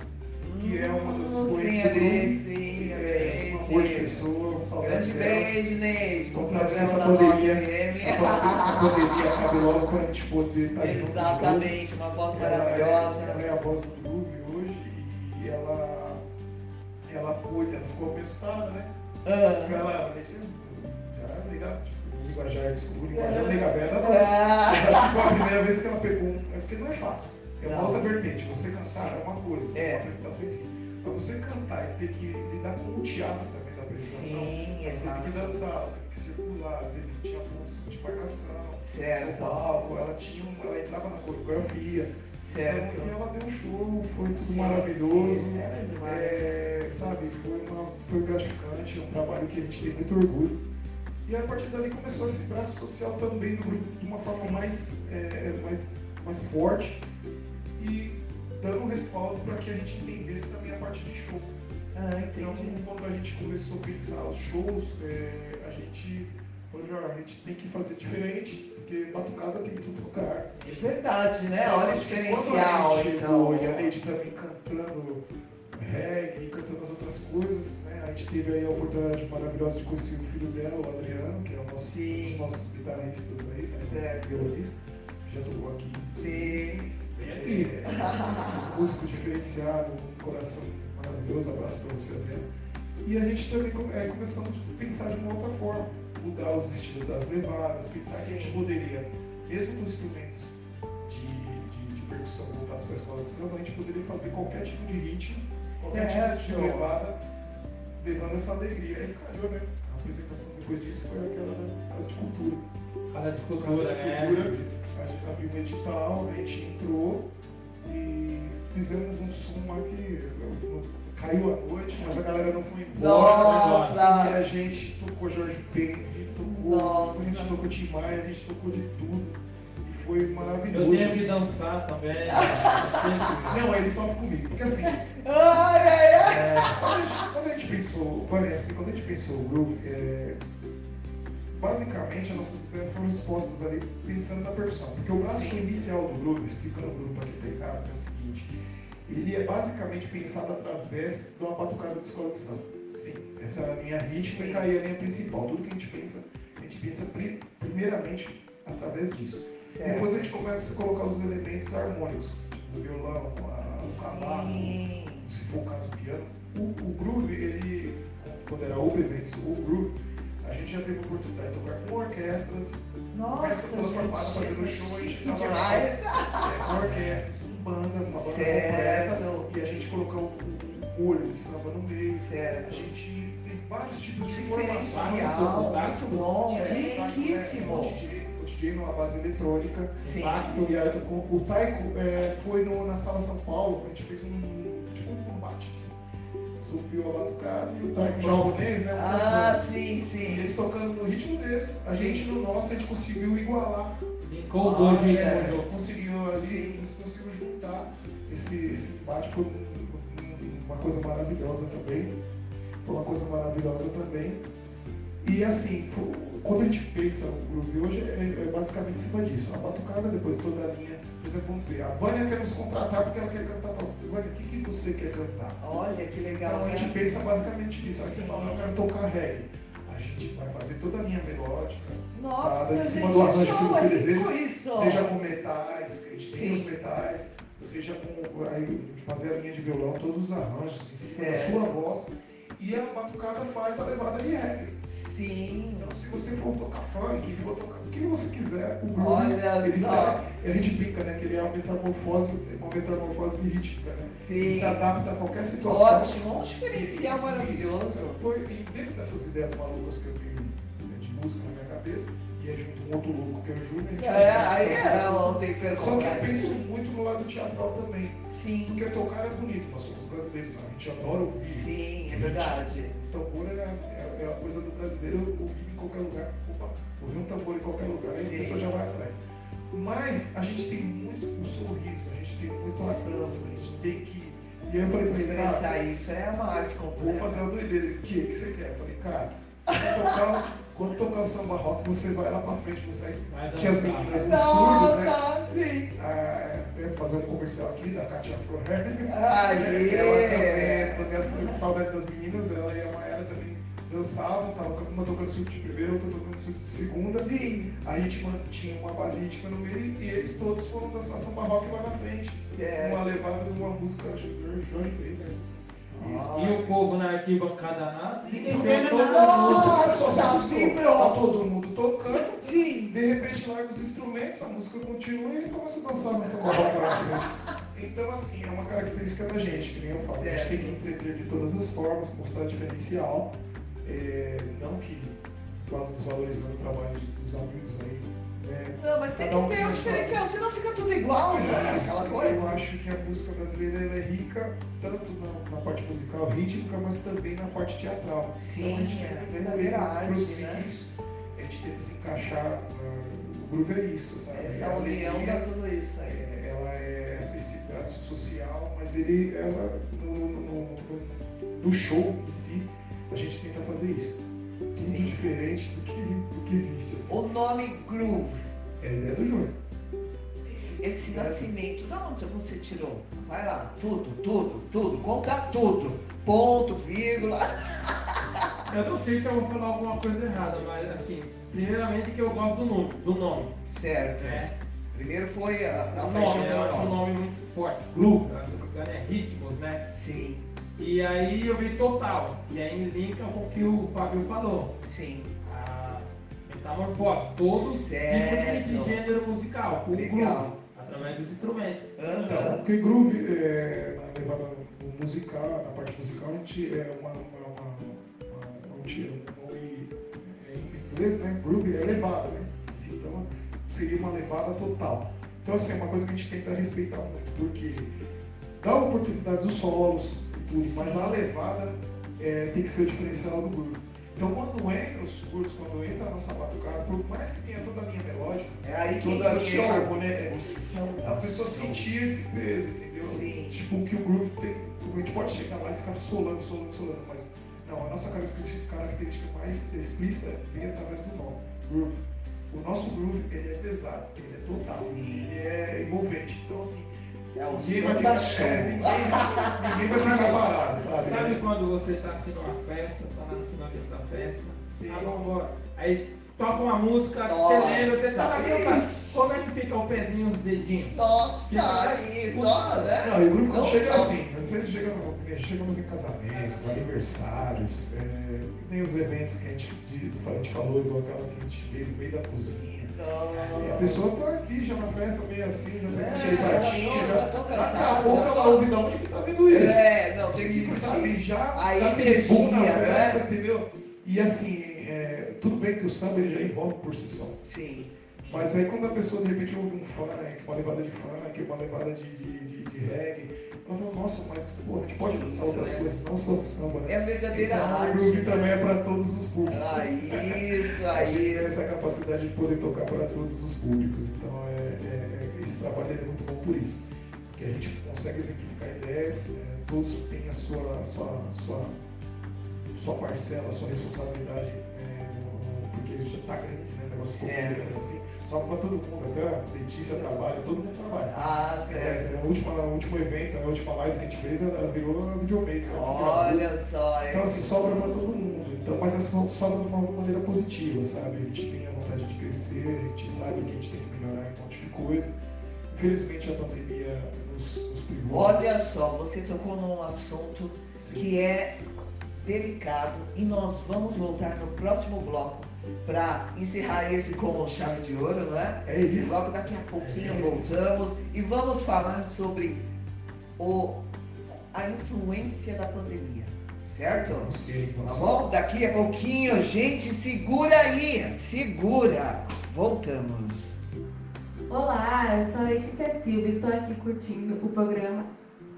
que é uma das Hum, expoentes Sim, do grupo. Sim, É, uma boa pessoa, um saudade Grande beijo, Neide. Que programa essa pandemia, a pandemia acabe logo para a gente poder estar junto. de novo. Exatamente, uma voz é, maravilhosa. ela é a voz do grupo hoje e ela, ela pôde, ela ficou abençoada, né? Ah. Ela já é legal, tipo, linguajar de escuro, linguajar legal, ela não. Mas acho que foi a primeira vez que ela pegou um. É porque não é fácil. É uma outra vertente. Você cantar é uma coisa, É. uma apresentação em si. Mas você cantar e ter que lidar com o teatro também da apresentação. Sim, exato. Teve que dançar, teve que circular, teve, tinha pontos de marcação. Certo, palco, ela tinha um- ela entrava na coreografia. certo. Então, e ela deu um show, foi tudo maravilhoso. sim. É, sabe, foi, uma, foi gratificante, um trabalho que a gente tem muito orgulho. E a partir dali começou esse braço social também do grupo de uma forma mais, é, mais, mais forte e dando um respaldo para que a gente entendesse também a parte de show. Ah, Então, quando a gente começou a pensar os shows, é, a gente falou, "Jorge, a gente tem que fazer diferente, porque batucada tem em todo lugar. Verdade, né? Olha o Quando a diferencial, gente então. E a Neide também cantando reggae, cantando as outras coisas, né? A gente teve aí a oportunidade maravilhosa de conhecer o filho dela, o Adriano, que é o nosso, um dos nossos guitarristas aí, né? Certo. violonista, já tocou aqui. Sim. Vem aqui. É, (laughs) músico diferenciado, um coração maravilhoso, abraço para você, Adriano. E a gente também é, começamos a pensar de uma outra forma, mudar os estilos das levadas, pensar que a gente poderia, mesmo com instrumentos de, de, de percussão voltados para a escola de samba, a gente poderia fazer qualquer tipo de ritmo, qualquer levada, levando essa alegria. Aí calhou, né? A apresentação depois disso foi aquela da Casa de Cultura. Casa de Casa cultura, de né? Cultura, a gente abriu um edital, a gente entrou e fizemos um som lá que caiu à noite, mas a galera não foi embora. E Nossa! a gente tocou Jorge Ben, a gente tocou, Nossa. a gente tocou Tim Maia, a gente tocou de tudo. Foi maravilhoso. Eu tenho que dançar também. (laughs) Não, ele só comigo. Porque assim, Ai, ai, ai! é, quando, a gente, pensou, olha, assim, quando a gente pensou o grupo, é, basicamente as nossas ideias foram expostas ali pensando na percussão. Porque o braço Sim. inicial do grupo, explicando o grupo aqui em casa, é o seguinte, ele é basicamente pensado através de uma batucada de escola de samba. Sim, essa é a linha rítmica e a linha principal. Tudo que a gente pensa, a gente pensa pri- primeiramente através disso. Depois a Certo. gente começa a colocar os elementos harmônicos, tipo o violão, a- o cavaco, se for o caso o piano. O, o groove, ele, quando era Open Eventos, o groove, a gente já teve a oportunidade de tocar com orquestras, Nossa, gente, fazendo show, a gente tava- é, com orquestras, com banda, uma banda Certo. completa, e a gente colocou o, o olho de samba no meio. A Certo. gente tem vários tipos de. Diferencial, muito bom, É, riquíssimo. DJ, o numa base eletrônica. Sim. E aí, o, o Taiko é, foi no- na sala São Paulo, a gente fez um tipo um combate. Assim. Subiu a batucada e o Taiko japonês, né? Ah, sim, E sim. eles tocando no ritmo deles, a Sim. gente no nosso a gente conseguiu igualar. Linkou dois Ah, é. juntos. Conseguiu ali, eles conseguiram juntar esse, esse foi um- um- uma coisa maravilhosa também. Foi uma coisa maravilhosa também. E assim, quando a gente pensa o groove hoje, é, é basicamente em cima disso. A batucada, depois toda a linha. Por exemplo, vamos dizer, a Vânia quer nos contratar porque ela quer cantar tal. Vânia, o que, que você quer cantar? Olha que legal, Então a gente né? pensa basicamente nisso. Aí você Sim. fala, eu quero tocar reggae. A gente vai fazer toda a linha melódica, Nossa, em gente, cima do arranjo que você deseja, isso. seja com metais, que a gente tem Sim. os metais, seja com aí, fazer a linha de violão, todos os arranjos em cima da sua voz. e a batucada faz a levada de reggae. Sim. Então, se você for tocar funk, for tocar o que você quiser, o groove, Olha ele serve. A gente brinca, né? Que ele é uma metamorfose, uma metamorfose rítmica, né? Ele Sim. se adapta a qualquer situação. Ótimo, um diferencial maravilhoso. Isso. Foi, e dentro dessas ideias malucas que eu tenho né, de música na minha cabeça, e é junto um outro louco que é o Júnior, É, aí é o tempero Só que eu penso muito no lado teatral também. Sim, Porque tocar é bonito, nós somos brasileiros, a gente adora ouvir. sim, é verdade. Tambor é, é, é a coisa do brasileiro ouvir em qualquer lugar. Opa, ouvir um tambor em qualquer lugar, aí Sim. a pessoa já vai atrás. Mas a gente tem muito o sorriso, a gente tem muito a dança, a gente tem que. E aí eu falei pra ele, cara, Expressar isso é uma arte vou completa. fazer uma doideira. O que, o que você quer? Eu falei, cara, quando tocar, quando tocar samba rock, você vai lá pra frente, você vai. Que as meninas dos surdos, né? Nossa, sim. Ah, até fazer um comercial aqui da Katia Froher. Aê! Ela também, também com saudade das meninas, ela a Maera também dançavam, tava uma tocando surdo de primeira, outra tocando surdo de segunda. Sim, A gente tinha uma base rítmica no meio e eles todos foram dançar samba rock lá na frente. certo. Uma levada de uma música acho que do Jorge né? Isso. E o povo na arquibancada nada. Ninguém vendo todo nada. Só se assustou. Tá todo mundo tocando. Sim. De repente larga os instrumentos, a música continua e ele começa a dançar nessa barroca lá na frente. Então, assim, é uma característica da gente, que nem eu falo. A gente tem que entreter de todas as formas, mostrar diferencial. É, não que vá desvalorizando o trabalho dos amigos aí. Né? Não, mas tem Cada um que ter tem um diferencial, senão fica tudo igual, né? Isso, Aquela Eu coisa. acho que a música brasileira é rica tanto na, na parte musical rítmica, mas também na parte teatral. Sim, então, a gente é verdadeira arte, produzir né? isso, a gente tenta se encaixar. uh, o grupo é isso, sabe? Essa É a união dá tudo isso aí. é, ela é esse esse braço social, mas ele, ela, no, no- no- no show em si, a gente tenta fazer isso. Sim. diferente do que, do que existe. Assim. O nome Groove, É a ideia do Júnior. esse, esse nascimento, da onde você tirou? Vai lá, tudo, tudo, tudo, conta tudo. Ponto, vírgula. (laughs) Eu não sei se eu vou falar alguma coisa errada, mas assim, primeiramente que eu gosto do nome, do nome. Certo. Né? Primeiro foi a, a O paixão nome, eu pelo acho um nome. nome muito forte. Groove, se não me engano, é ritmos, né? Sim, E aí eu vi total. E aí linka com o que o Fábio falou. sim. A metamorfose, todo tipo Certo. de gênero musical, o Legal. groove, através dos instrumentos. Então, Aham. porque groove, é, na levada musical, na parte musical, a gente é uma, uma, uma, uma, um tiro, é, em inglês, né? Groove é Sim. levada, né? Então seria uma levada total. Então assim, é uma coisa que a gente tenta respeitar muito, porque dá a oportunidade dos solos mas a levada é, tem que ser o diferencial do groove. Então quando entra os surdos, quando entra a nossa batucada, por mais que tenha toda a linha melódica, É aí que toda a linha é, som a pessoa sentir esse peso, entendeu? Sim. Tipo, que o groove tem. A gente pode chegar lá e ficar solando, solando, solando, mas não, a nossa característica, característica mais explícita vem através do nome, groove. O nosso groove, ele é pesado, ele é total, Sim. ele é envolvente. Então, assim, É o vai da é, ninguém, vai ficar parado, sabe? Sabe quando você tá assim numa festa, tá lá no finalzinho da festa, Sim. ah, vamos embora. Aí toca uma música, Nossa, você lembra, você sabe isso. como é que fica o pezinho, os dedinhos? Nossa, isso, ó, né? Não, e o grupo Não chega assim, às vezes chega no- chegamos em casamentos, aniversários, é, nem os eventos que a gente, de- a gente falou, igual aquela que a gente vê no meio da cozinha. E a pessoa tá aqui já na festa meio assim, já tá com aquele É, já. tá Daqui a pouco ela tá- ouve de onde que tá vindo isso. É, não, tem que sabe, já A aquele boom na energia, festa, né? entendeu? E assim, é, tudo bem que o samba ele já envolve por si só. Sim. Mas aí quando a pessoa de repente ouve um funk, uma levada de funk, uma levada de, de, de, de reggae, nossa, mas pô, a gente pode dançar Isso, outras né? coisas, não só samba, né? É a verdadeira então, arte. o groove também é para todos os públicos. Ah, isso A gente aí. tem essa capacidade de poder tocar para todos os públicos. Então é, é- é- esse trabalho é muito bom por isso. Porque a gente consegue exemplificar ideias, né? todos têm a sua, a sua, a sua, sua parcela, a sua responsabilidade, é, no- porque já está grande, né? O negócio ficou assim. Só para todo mundo, até a Letícia trabalha, todo mundo trabalha. Ah, certo. É, o, último, o último evento, a última live que a gente fez, ela virou videomaker. Olha só, Então é. assim, sobra para todo mundo. Então, mas é só- sobra de uma maneira positiva, sabe? A gente tem a vontade de crescer, a gente sabe que a gente tem que melhorar em um monte de coisa. Infelizmente a pandemia nos, nos privou. Olha só, você tocou num assunto Sim. que é delicado e nós vamos voltar no próximo bloco para encerrar esse com chave de ouro, não é? É isso. bloco daqui a pouquinho É voltamos e vamos falar sobre o, a influência da pandemia, certo? Sim, Tá bom? Daqui a pouquinho, gente, segura aí, segura. Voltamos. Olá, eu sou a Letícia Silva e estou aqui curtindo o programa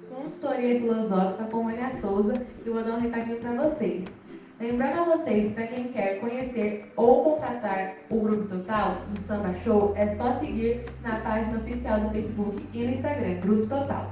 Consultoria Filosófica com Maria Souza e vou dar um recadinho para vocês. Lembrando a vocês, para quem quer conhecer ou contratar o Grupo Total do Samba Show, é só seguir na página oficial do Facebook e no Instagram, Grupo Total.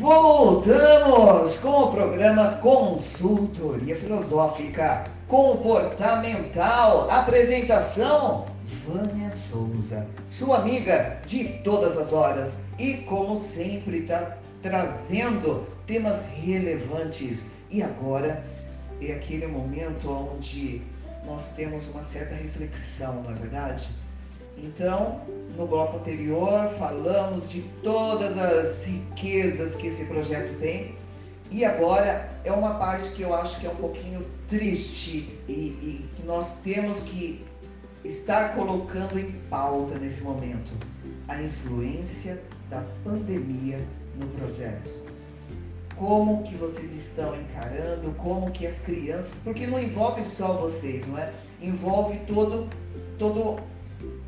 Voltamos com o programa Consultoria Filosófica Comportamental. Apresentação: Vânia Souza, sua amiga de todas as horas. E como sempre, está trazendo temas relevantes. E agora é aquele momento onde nós temos uma certa reflexão, não é verdade? Então, no bloco anterior, falamos de todas as riquezas que esse projeto tem. E agora é uma parte que eu acho que é um pouquinho triste e, e que nós temos que estar colocando em pauta nesse momento: a influência da pandemia no projeto. Como que vocês estão encarando? Como que as crianças, porque não envolve só vocês, não é? Envolve todo todo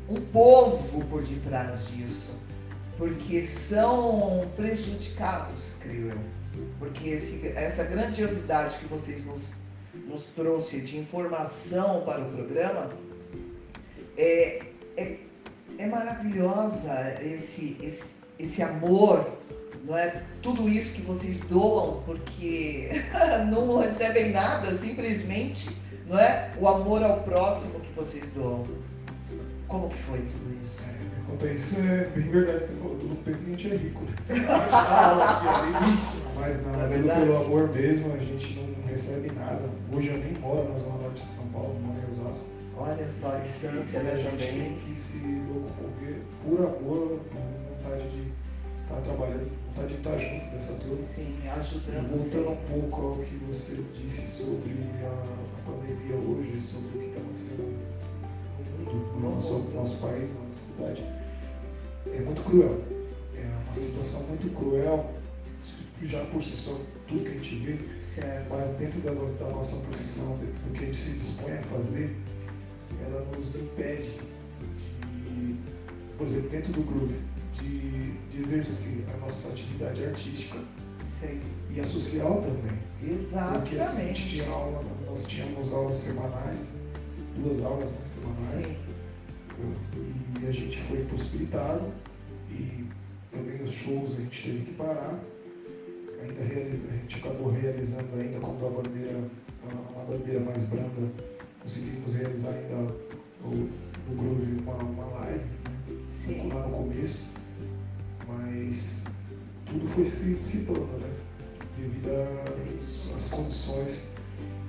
um povo por detrás disso, porque são prejudicados, creio eu. Porque esse- essa grandiosidade que vocês nos, nos trouxe de informação para o programa é, é, é maravilhosa esse, esse, esse amor, não é? Tudo isso que vocês doam, porque (laughs) não recebem nada, simplesmente, não é? O amor ao próximo que vocês doam. Como que foi tudo isso? É, Quanto a isso, é bem verdade. Você falou, todo mundo pensa que a gente é rico, né? (laughs) Ali, Mas não, É é verdade. pelo amor mesmo, a gente não recebe nada. Hoje eu nem moro na Zona Norte de São Paulo, moro em Osasco. Olha só a distância, né, a gente tem também. que se locomover por amor, por vontade de estar trabalhando, vontade de estar junto dessa turma. Sim, E ajudando voltando um pouco ao que você disse sobre a, pandemia hoje, sobre o que está acontecendo no mundo, no nosso, no nosso país, na nossa cidade, é muito cruel. É uma Sim. situação muito cruel, já por si só, tudo que a gente vê, Certo. mas dentro da nossa, da nossa profissão, do que a gente se dispõe a fazer, ela nos impede de, por exemplo, dentro do grupo, de, de exercer a nossa atividade artística Sei. e a social também. Porque assim, a gente Exatamente. tinha aula, nós tínhamos aulas semanais, duas aulas né, semanais, Sim. e a gente foi impossibilitado, e também os shows a gente teve que parar. Ainda realiza, a gente acabou realizando ainda quando a bandeira, uma bandeira mais branda, conseguimos realizar ainda o, o Groove uma, uma live, né? Sim. lá no começo, mas tudo foi se dissipando, né? Devido às condições.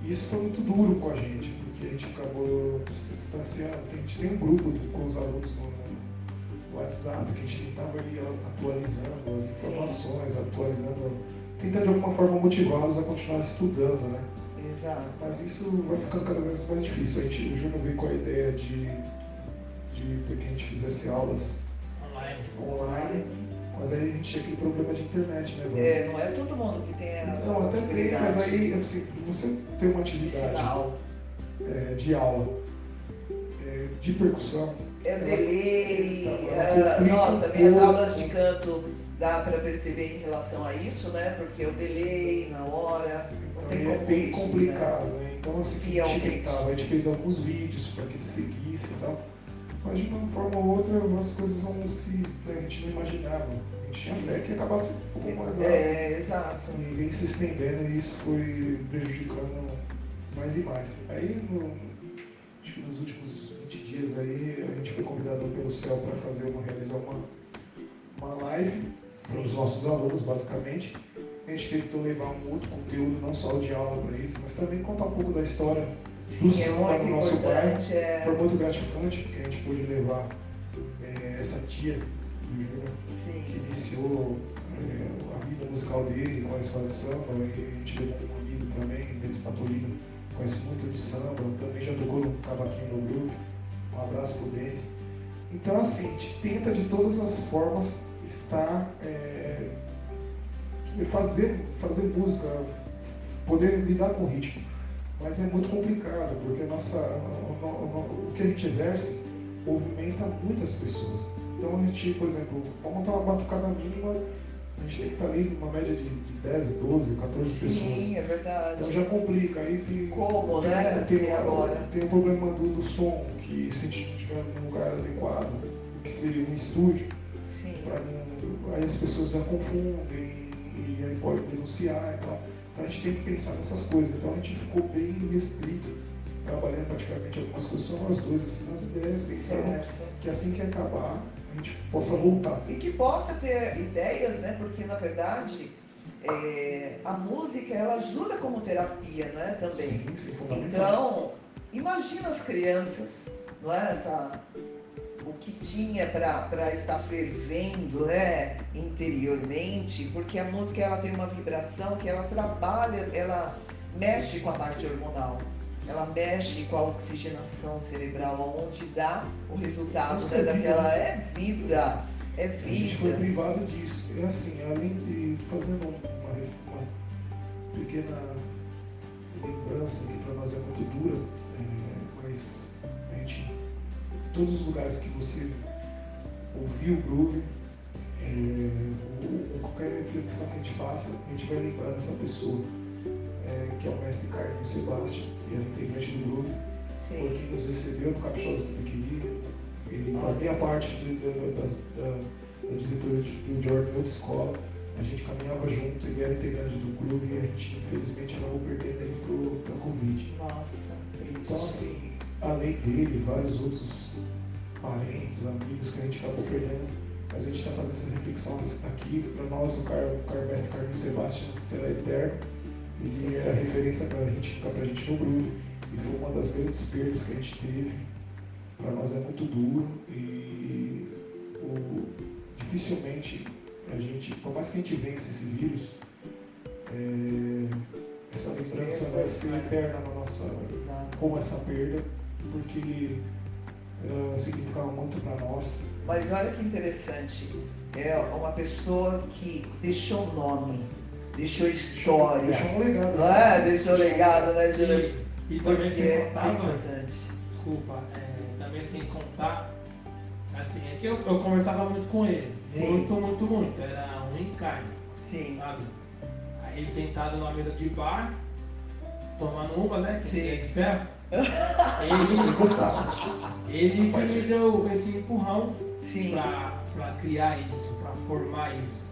E isso foi muito duro com a gente, porque a gente acabou se distanciando. A gente tem um grupo com os alunos no, WhatsApp que a gente tentava ir atualizando as informações, atualizando, tentando de alguma forma motivá-los a continuar estudando, né? Exato. Mas isso vai ficando cada vez mais difícil. A gente, o Júnior veio com a ideia de, de, de que a gente fizesse aulas Online. online, mas aí a gente tinha aquele problema de internet, né? É, não é todo mundo que tem a Não, até tem, mas aí assim, você tem uma de atividade é, de aula é, de percussão, É delay. Tá, ah, nossa, minhas aulas de canto dá para perceber em relação a isso, né? Porque o delay na hora. Não então aí é bem isso, complicado, né? Então assim, a gente tentava, a gente fez alguns vídeos para que seguisse e tal, mas de uma forma ou outra as coisas vão se. né, a gente não imaginava. A gente tinha fé que acabasse um pouco mais rápido. É, exato. E vem se estendendo e isso foi prejudicando mais e mais. Aí, no, acho que nos últimos 20 dias aí, a gente foi convidado pelo CEL para fazer uma, realizar uma, uma live para os nossos alunos, basicamente. A gente tentou levar um outro conteúdo, não só de aula para eles, mas também contar um pouco da história. Sim, é samba muito no nosso importante. É... Foi muito gratificante porque a gente pôde levar eh, essa tia do Júnior, que iniciou é, a vida musical dele com a escola de samba, e a gente levou um amigo também, Denis Patolino, conhece muito de samba, também já tocou no cavaquinho no grupo. Um abraço pro Denis. Então, assim, a gente tenta de todas as formas estar. é, fazer, fazer música, poder lidar com o ritmo. Mas é muito complicado, porque a nossa, o, o- o que a gente exerce movimenta muitas pessoas. Então a gente, por exemplo, para montar uma batucada mínima, a gente tem que estar ali numa média de, de 10, 12, 14 Sim, pessoas. é verdade. Então já complica. Aí tem, Como, tem, né? Tem, agora. tem o problema do, do som, que se a gente não tiver num lugar adequado, que seria um estúdio, Sim. pra aí as pessoas já confundem e aí pode denunciar e tal. Então a gente tem que pensar nessas coisas. Então a gente ficou bem restrito, trabalhando praticamente algumas coisas só nós dois, assim, nas ideias, pensando que assim que acabar a gente possa voltar. E que possa ter ideias, né? Porque na verdade é, a música ela ajuda como terapia, né? Também. Sim, sim, fundamental. Então, imagina as crianças, não é? Essa, que tinha para estar fervendo né? interiormente, porque a música ela tem uma vibração que ela trabalha, ela mexe com a parte hormonal. Ela mexe com a oxigenação cerebral, onde dá o resultado né, é vida, daquela. É vida, é A gente foi vida. privado disso. É assim, além de fazendo uma, uma pequena lembrança que para nós é muito dura, é, mas a gente, todos os lugares que você ouviu o groove, é, ou, ou qualquer reflexão que a gente faça, a gente vai lembrar dessa pessoa, é, que é o mestre Carlos Sebastião, que é integrante do groove, foi quem nos recebeu no Caprichoso do Queria. Ele fazia parte de- da, das- da, da diretoria de- do Jordan em outra escola. A gente caminhava junto, ele era integrante do clube e a gente, infelizmente, acabou perdendo ele para Covid. nossa, Então, assim, além dele, vários outros parentes, amigos que a gente acabou perdendo, mas a gente está fazendo essa reflexão aqui. Para nós, o Car, o Car Mestre Carlos Sebastião será eterno. Ele é a referência para a gente ficar para a gente no grupo. E foi uma das grandes perdas que a gente teve. Para nós é muito duro e o- dificilmente a gente, por mais que a gente vença esse vírus, é, essa lembrança vai ser eterna na nossa, como essa perda, porque ela significava muito para nós. Mas olha que interessante. É uma pessoa que deixou nome, deixou história. Deixou um legado. Não é? Deixou legado, né, Júlio? E, e também Porque sem é contar, mano, importante. desculpa, é, também sem contar, assim, é que eu, eu conversava muito com ele. Sim. Muito, muito, muito. Era um encarne, Sim. sabe? Aí sentado numa mesa de bar, tomando uma, né? Que Sim. é de ferro. Ele, ele que me deu esse empurrão pra criar isso, pra formar isso.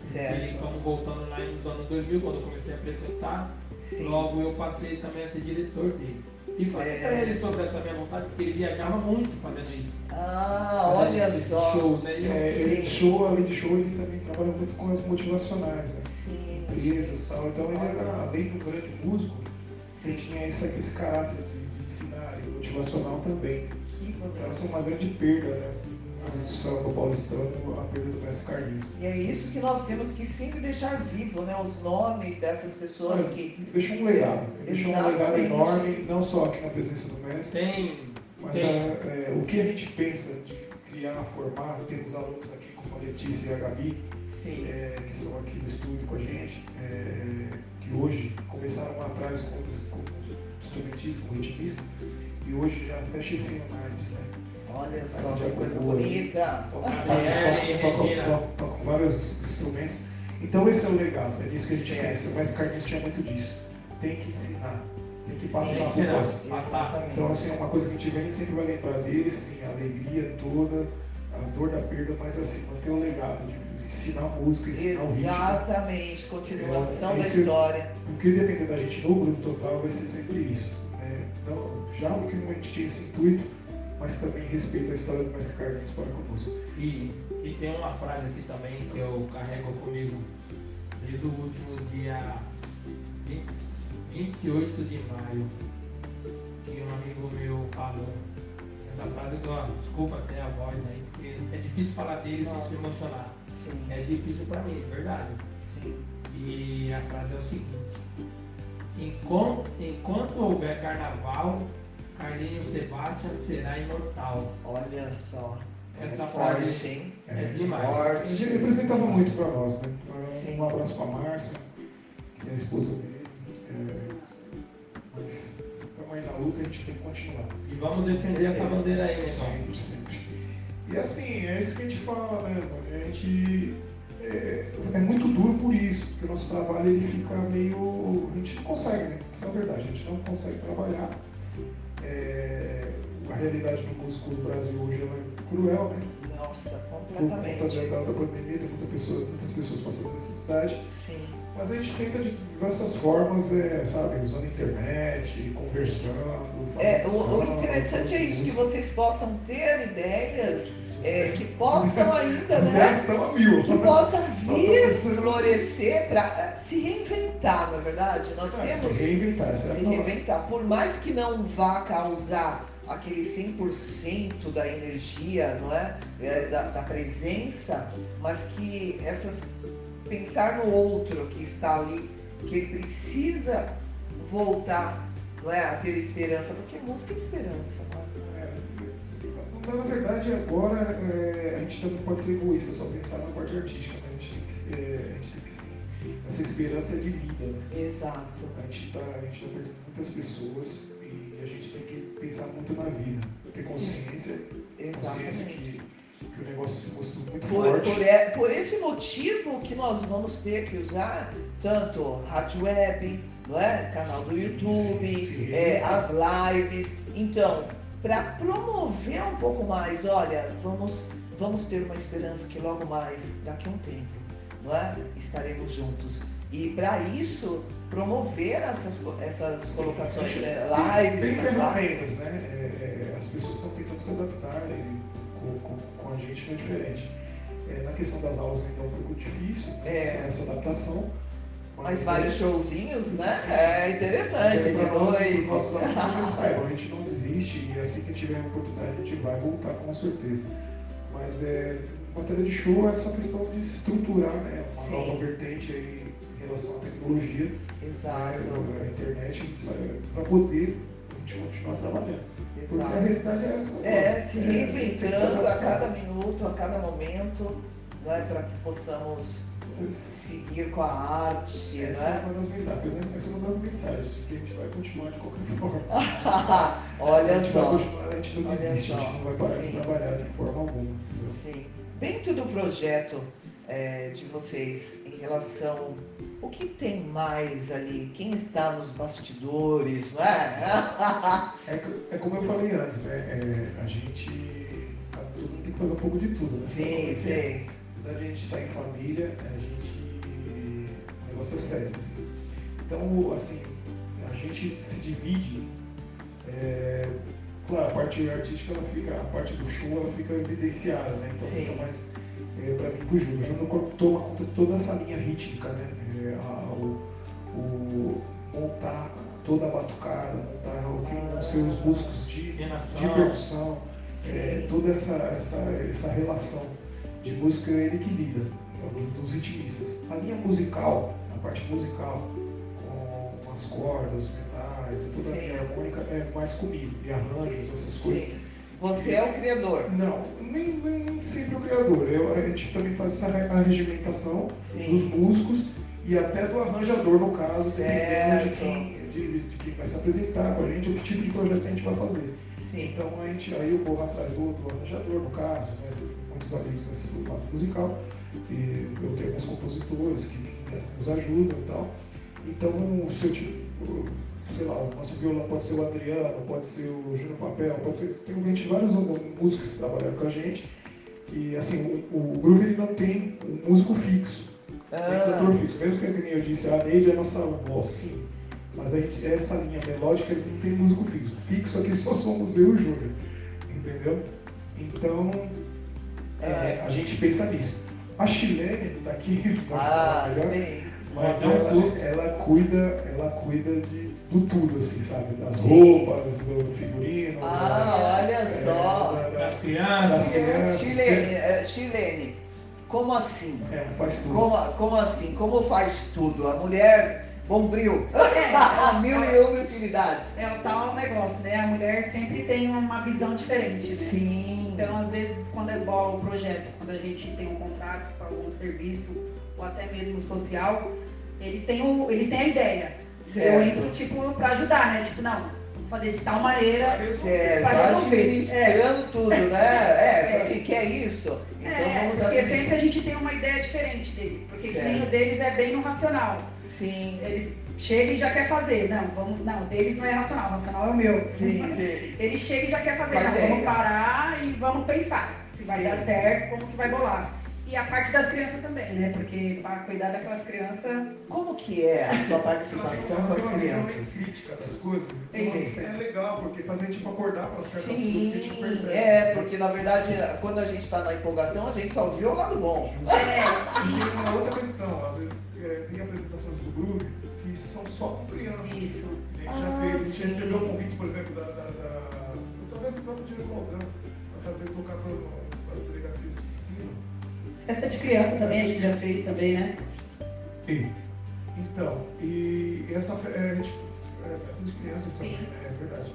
Certo. Ele, como voltando lá nos anos 2000, quando eu comecei a frequentar, Sim. logo eu passei também a ser diretor dele. E falei pra ele sobre essa minha vontade, porque ele viajava muito fazendo isso. Ah, Fazendo olha só. Shows, né? E eu- É, ele show, além de show, ele também trabalha muito com as motivacionais, né? Sim. Empresas e tal. Então ele era, além do grande músico, ele Sim. tinha esse, esse caráter de, motivacional também. Que Então essa é uma grande perda, né? Do samba paulistano, a perda do mestre Carlinhos. E é isso que nós temos que sempre deixar vivo, né? Os nomes dessas pessoas Olha, que. Deixou um legado. Deixou um legado enorme, não só aqui na presença do mestre, Tem. mas Tem. é, é, o que a gente pensa de criar, formar, temos alunos aqui como a Letícia e a Gabi, Sim. é, que estão aqui no estúdio com a gente, é, que hoje começaram lá atrás como, como instrumentista, como ritmista, e hoje já até chefiam naves, né? Olha só que coisa bonita. Vários- tocam- Regina. tocam- tocam vários instrumentos. Então esse é o legado, é nisso que a gente Certo. pensa. Mas Carlinhos tinha muito disso. Tem que ensinar, tem que passar próximo. Passar. Então assim, é uma coisa que a gente vem sempre vai lembrar dele, sim, a alegria toda, a dor da perda, mas assim, manter o legado de ensinar música, ensinar o ritmo. Exatamente. Continuação É, da história. Porque depender da gente no grupo total vai ser sempre isso. Né? Então, já no que a gente tinha esse intuito, mas também respeito a história do Mestre Carlinhos para conosco. E, e tem uma frase aqui também que eu carrego comigo desde o último dia 20, 28 de maio, que um amigo meu falou. Essa frase, ó, desculpa até a voz aí, porque difícil falar dele sem Nossa. se emocionar. Sim, É difícil pra mim, de verdade. sim. E a frase é o seguinte: Enquanto, enquanto houver carnaval, Carlinhos Sebastian será imortal. Olha só. É Essa forte, frase hein? é demais. Forte. Ele representava muito para nós, né? Sim. Um abraço para a Márcia, que é a esposa dele. É, mas estamos aí na luta, a gente tem que continuar. E vamos defender essa bandeira aí, né? Sempre, sempre. E assim, é isso que a gente fala, né? mano? A gente é, é muito duro por isso, porque o nosso trabalho ele fica meio. A gente não consegue, né? Isso é a verdade, a gente não consegue trabalhar. É, a realidade do músico no Brasil hoje é cruel, né? Nossa, Por conta completamente. da, da pandemia, tem muita pessoa, muitas pessoas passando necessidade. Sim. Mas a gente tenta de diversas formas, é, sabe, usando a internet, conversando. É, fazendo o, o interessante é isso, que vocês possam ter ideias é, que possam ainda, né? ideias estão a mil. Que possam vir florescer para se reinventar, na verdade. Nós É, temos se reinventar, é se reinventar. Por mais que não vá causar aquele 100% da energia, não é? É, Da, da presença, mas que essas pensar no outro que está ali, que ele precisa voltar, não é? A ter esperança, porque música é esperança, não é? É, na verdade, agora é, a gente também pode ser egoísta, só pensar na parte artística, né? A gente tem que, é, a gente tem que sim, essa esperança é de vida, né? Exato. A gente está tá perdendo muitas pessoas e a gente tem que pensar muito na vida, ter Sim. consciência, consciência que, que o negócio se mostrou muito Por, forte. por, e- por esse motivo que nós vamos ter que usar tanto rádio web, não é? canal do YouTube, Sim. é, as lives. Então, para promover um pouco mais, olha, vamos, vamos ter uma esperança que logo mais, daqui a um tempo, não é? estaremos juntos. E para isso, promover essas, essas Sim. colocações, né? Lives, Tem umas ferramentas, lives. né? É, é, as pessoas estão tentando se adaptar e com, com, com a gente não é diferente. É, na questão das aulas, então, foi muito difícil É. essa adaptação. Mas vários showzinhos, né? É interessante, É, dois. saibam, a gente não desiste e assim que tiver a oportunidade a gente vai voltar com certeza. Mas é, em matéria de show é só questão de estruturar né, uma Sim. nova vertente aí em relação à tecnologia, Exato, né, a internet, para poder a gente continuar trabalhando. Porque a exato. realidade é essa. É, se reinventando a adaptar. cada minuto, a cada momento, não é? para que possamos seguir com a arte, Essa é né? uma das mensagens? Essa é uma das mensagens, que a gente vai continuar de qualquer (laughs) forma. (laughs) a Olha gente só. A gente não desiste, a gente não vai parar Sim. de trabalhar de forma alguma. entendeu? Sim. Dentro do projeto é, de vocês, em relação. O que tem mais ali? Quem está nos bastidores, não é? É, é como eu falei antes, né? É, a gente. Todo mundo tem que fazer um pouco de tudo, né? Sim, é é? sim. A gente estar em família, a gente. O negócio é sério, assim. Então, assim, a gente se divide. é, Claro, a parte artística, ela fica, a parte do show, ela fica evidenciada, né? Então Sim. fica mais é, pra mim pro Júnior. O Júnior toma conta de toda essa linha rítmica, né? É, a- o, o- montar toda a batucada, montar o que vão ser os músicos de, de percussão, é, toda essa, essa, essa relação de música é ele que lida, é, dos ritmistas. A linha musical, a parte musical, com as cordas, os metais, toda a Sim. linha harmônica é mais comigo, e arranjos, essas coisas. sim. Você é o criador. Não, nem, nem, nem sempre o criador. Eu, a gente também faz essa re- arregimentação dos Sim. músicos e até do arranjador, no caso, dependendo de Certo. quem, de, de quem vai se apresentar com a gente, que tipo de projeto a gente vai fazer. Sim. Então a gente, aí eu corro atrás do, do arranjador, no caso, né, muitos amigos nesse lado musical, e eu tenho alguns compositores que, que nos ajudam e tal. Então, se eu tipo, sei lá, o nosso violão pode ser o Adriano, pode ser o Júnior Papel, pode ser. Tem realmente vários músicos que trabalharam com a gente. E assim, o, o Groove ele não tem um músico fixo, tem Ah, cantor fixo. Mesmo que nem eu disse, a Neide é a nossa voz, sim. Mas a gente, essa linha melódica eles não tem músico fixo. Fixo aqui só somos eu e o Júnior. Entendeu? Então é, a gente pensa nisso. A Chilene está aqui, (laughs) ah, melhor. sim. Mas ela, ela cuida, ela cuida de do tudo, assim, sabe? Das roupas, do, do figurino. Ah, olha da- só. é, da- Das das crianças. crianças. Chilene, é, Chilene, como assim? É, faz tudo. Como, como assim? Como faz tudo? A mulher, bombril, (laughs) É, mil e uma utilidades. é o tal negócio, né? A mulher sempre tem uma visão diferente, né? Sim. Então, às vezes, quando é igual o projeto, quando a gente tem um contrato para algum serviço, ou até mesmo social, eles têm, o, eles têm a ideia. Eu Certo. entro, tipo, para ajudar, né? Tipo, não, fazer de tal maneira. Pra resolver. administrando tudo, né? É, assim, que é isso. Então É, vamos porque administrar. sempre a gente tem uma ideia diferente deles. Porque Certo. o deles é bem no racional. Sim, Eles chegam e já quer fazer. Não, vamos, não, deles não é racional, o racional é o meu. sim. (laughs) Ele chega e já quer fazer. Não, ideia. vamos parar e vamos pensar se vai Sim. dar certo, como que vai bolar. E a parte das crianças também, né? Porque para cuidar daquelas crianças. Como que é a sua participação com as Uma crianças? crítica das coisas. Sim. Então, é legal, porque faz a gente tipo, acordar para certas coisas gente Sim, percebe. é, porque na verdade, quando a gente está na empolgação, a gente só vê o lado bom. E tem uma outra questão, às vezes é, tem apresentações do grupo que são só com crianças. Isso. A gente Ah, já fez, a gente sim. recebeu convites, por exemplo, da. da, da talvez o próprio Diego Aldão, para fazer tocar para Festa de criança também, a gente já fez também, né? E, então, e essa é, a gente, é, festa de crianças Sim. também, é verdade.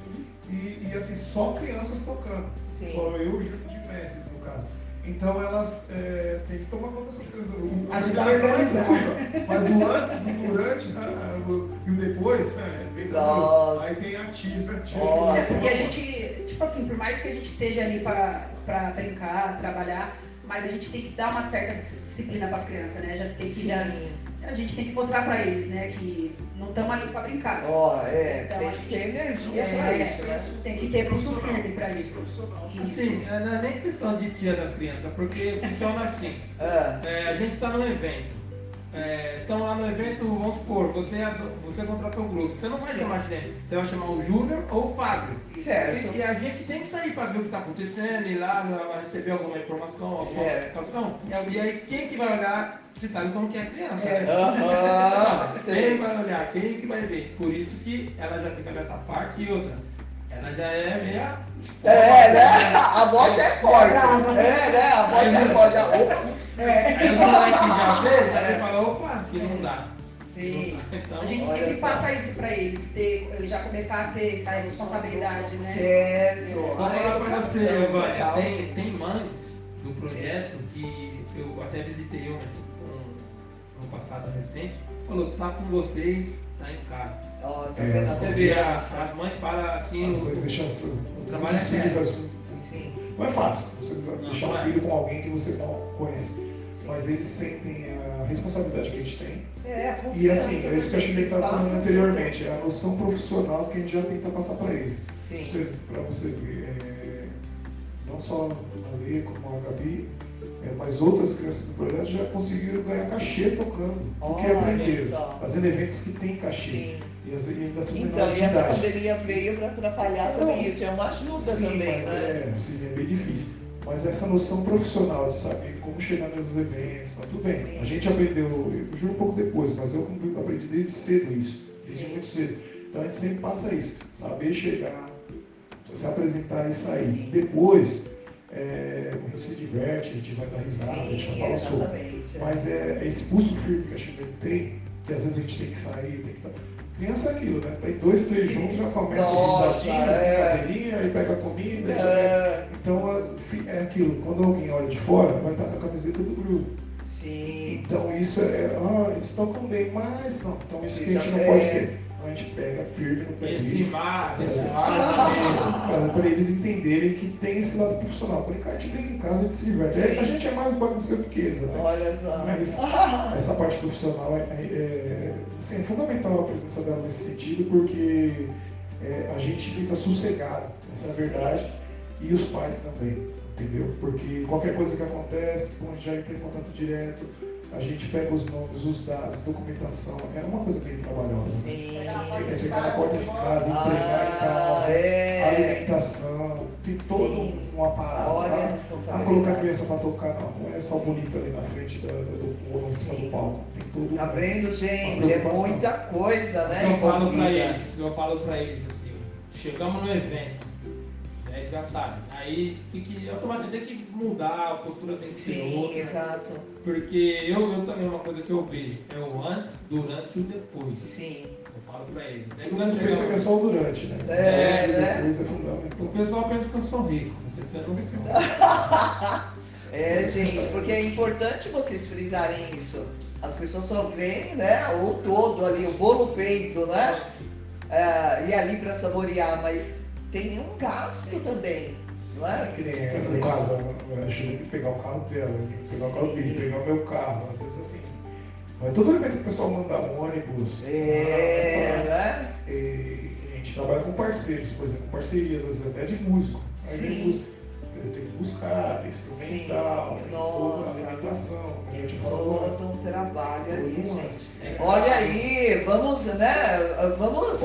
E, e assim, só crianças tocando. Sim. Só eu junto de mestre, no caso. Então elas é, têm que tomar conta dessas coisas. O, A gente vai é boa, mas o antes, o durante ah, o- e o depois é bem Nossa. tranquilo. Aí tem a tia, a tia. Olha. É porque a gente, tipo assim, por mais que a gente esteja ali para pra brincar, trabalhar, mas a gente tem que dar uma certa disciplina para as crianças, né? Já tem que já, Sim. a gente tem que mostrar para eles, né, que não estamos ali para brincar. Ó, é, Então, tem que ter energia É, pra isso, né? Tem que ter pulso firme para isso. Assim, não é nem questão de tia das crianças, porque funciona assim. Ah, É, a gente está no evento. É, então lá no evento, vamos supor, você, é você contratou um grupo. Você não vai Sim. chamar gente, você vai chamar o Júnior ou o Fábio. Certo. E, e a gente tem que sair para ver o que está acontecendo, ir lá né, receber alguma informação, alguma Certo. situação. E aí quem que vai olhar, você sabe como que é a criança. É. né? (laughs) Aham, Quem sei. vai olhar, quem que vai ver. Por isso que ela já fica nessa parte e outra. Ela já é meia. É, né? A voz é forte. É, né? A voz é forte. A- Aí o moleque já fez, aí ele fala, opa, que não dá. Sim. Então, A gente sempre passa isso para eles, ter, eles já começar a ter essa responsabilidade, né? Certo. Vou falar pra você, legal, tem, tem mães do projeto que eu até visitei uma um, no passado recente, falou, tá com vocês, tá em casa. Ó, tá É, a a- as mães param assim, As o- coisas deixam assim, o trabalho é Sim. Não é fácil você Não, deixar não um é. filho com alguém que você não conhece. sim. Mas eles sentem a responsabilidade que a gente tem. É, a E assim, é isso que a gente estava falando anteriormente, é a noção profissional que a gente já tenta passar para eles. Sim. Você, para você ver, é, não só a Lê como a Gabi, é, mas outras crianças do projeto já conseguiram ganhar cachê tocando, porque Olha aprenderam. Fazendo eventos que tem cachê. Sim. E, as, e Então, e essa pandemia veio para atrapalhar também isso. É uma ajuda Sim, também, mas né? é, sim, é bem difícil. Mas essa noção profissional de saber como chegar nos eventos, tá tudo bem. Sim. A gente aprendeu, eu juro um pouco depois, mas eu aprendi desde cedo isso, desde Sim. muito cedo. Então a gente sempre passa isso, saber chegar, se apresentar e sair. Sim. Depois, é, a gente se diverte, a gente vai dar risada, a gente vai falar sobre. Mas é, é esse pulso firme que a gente tem, que às vezes a gente tem que sair, tem que estar. Criança é aquilo, né? Tem dois, três juntos, já começa Nossa, as risadinhas, é. brincadeirinha, aí pega a comida, É, então é é aquilo, quando alguém olha de fora, vai estar com a camiseta do grupo. sim. Então isso é, ah, eles tocam bem, mas não. Então isso que a gente não É. pode ter. Então a gente pega firme no pé deles. É. Para eles entenderem que tem esse lado profissional. Brincar, a gente brinca em casa, a gente se diverte. Sim. A gente é mais bagunceiro do que eles, até. Olha só. Mas (laughs) essa parte profissional é, é, assim, é fundamental a presença dela nesse sentido, porque é, a gente fica sossegado, essa é a verdade, e os pais também, entendeu? Porque qualquer coisa que acontece, bom, já entra em contato direto, a gente pega os nomes, os dados, documentação, é uma coisa bem trabalhosa. Sim. É chegar na porta de casa, entregar em Ah, casa, é. alimentação, tem todo um aparato. Olha a Ah, responsabilidade. colocar a criança para tocar, não, não é só bonito ali na frente da- do, do, ou em cima do palco. Tem todo Tá vendo, gente? É muita coisa, né? eu falo envolvida. eles, eu falo pra eles assim, chegamos no evento, eles já sabem. Aí tem que automaticamente tem que mudar, a postura tem que ser Sim, outra. exato. Porque eu, eu também, uma coisa que eu vejo é o antes, durante e o depois. Sim. Eu falo pra eles. Né? Todo Quando mundo pensa que é só o durante, né? É, Mas né? Depois é o fundamental. pessoal pensa que eu sou rico, você tem noção. (laughs) É, gente, porque é importante vocês frisarem isso. As pessoas só veem, né, o todo ali, o bolo feito, né? É, e ali para saborear, mas tem um gasto também, não é? Que nem é, no caso, a gente tem que pegar o carro dela, tem que pegar o carro dele, pegar o meu carro, às vezes assim. Mas todo evento que o pessoal manda um ônibus, É, faz, né? e a gente trabalha com parceiros, por exemplo, parcerias, às vezes até de músico. Sim. Tem tem que buscar, tem instrumental, Sim. tem toda a Nossa. alimentação, a gente falou antes. todo um trabalho ali, gente. É, Olha aí, vamos, né? Vamos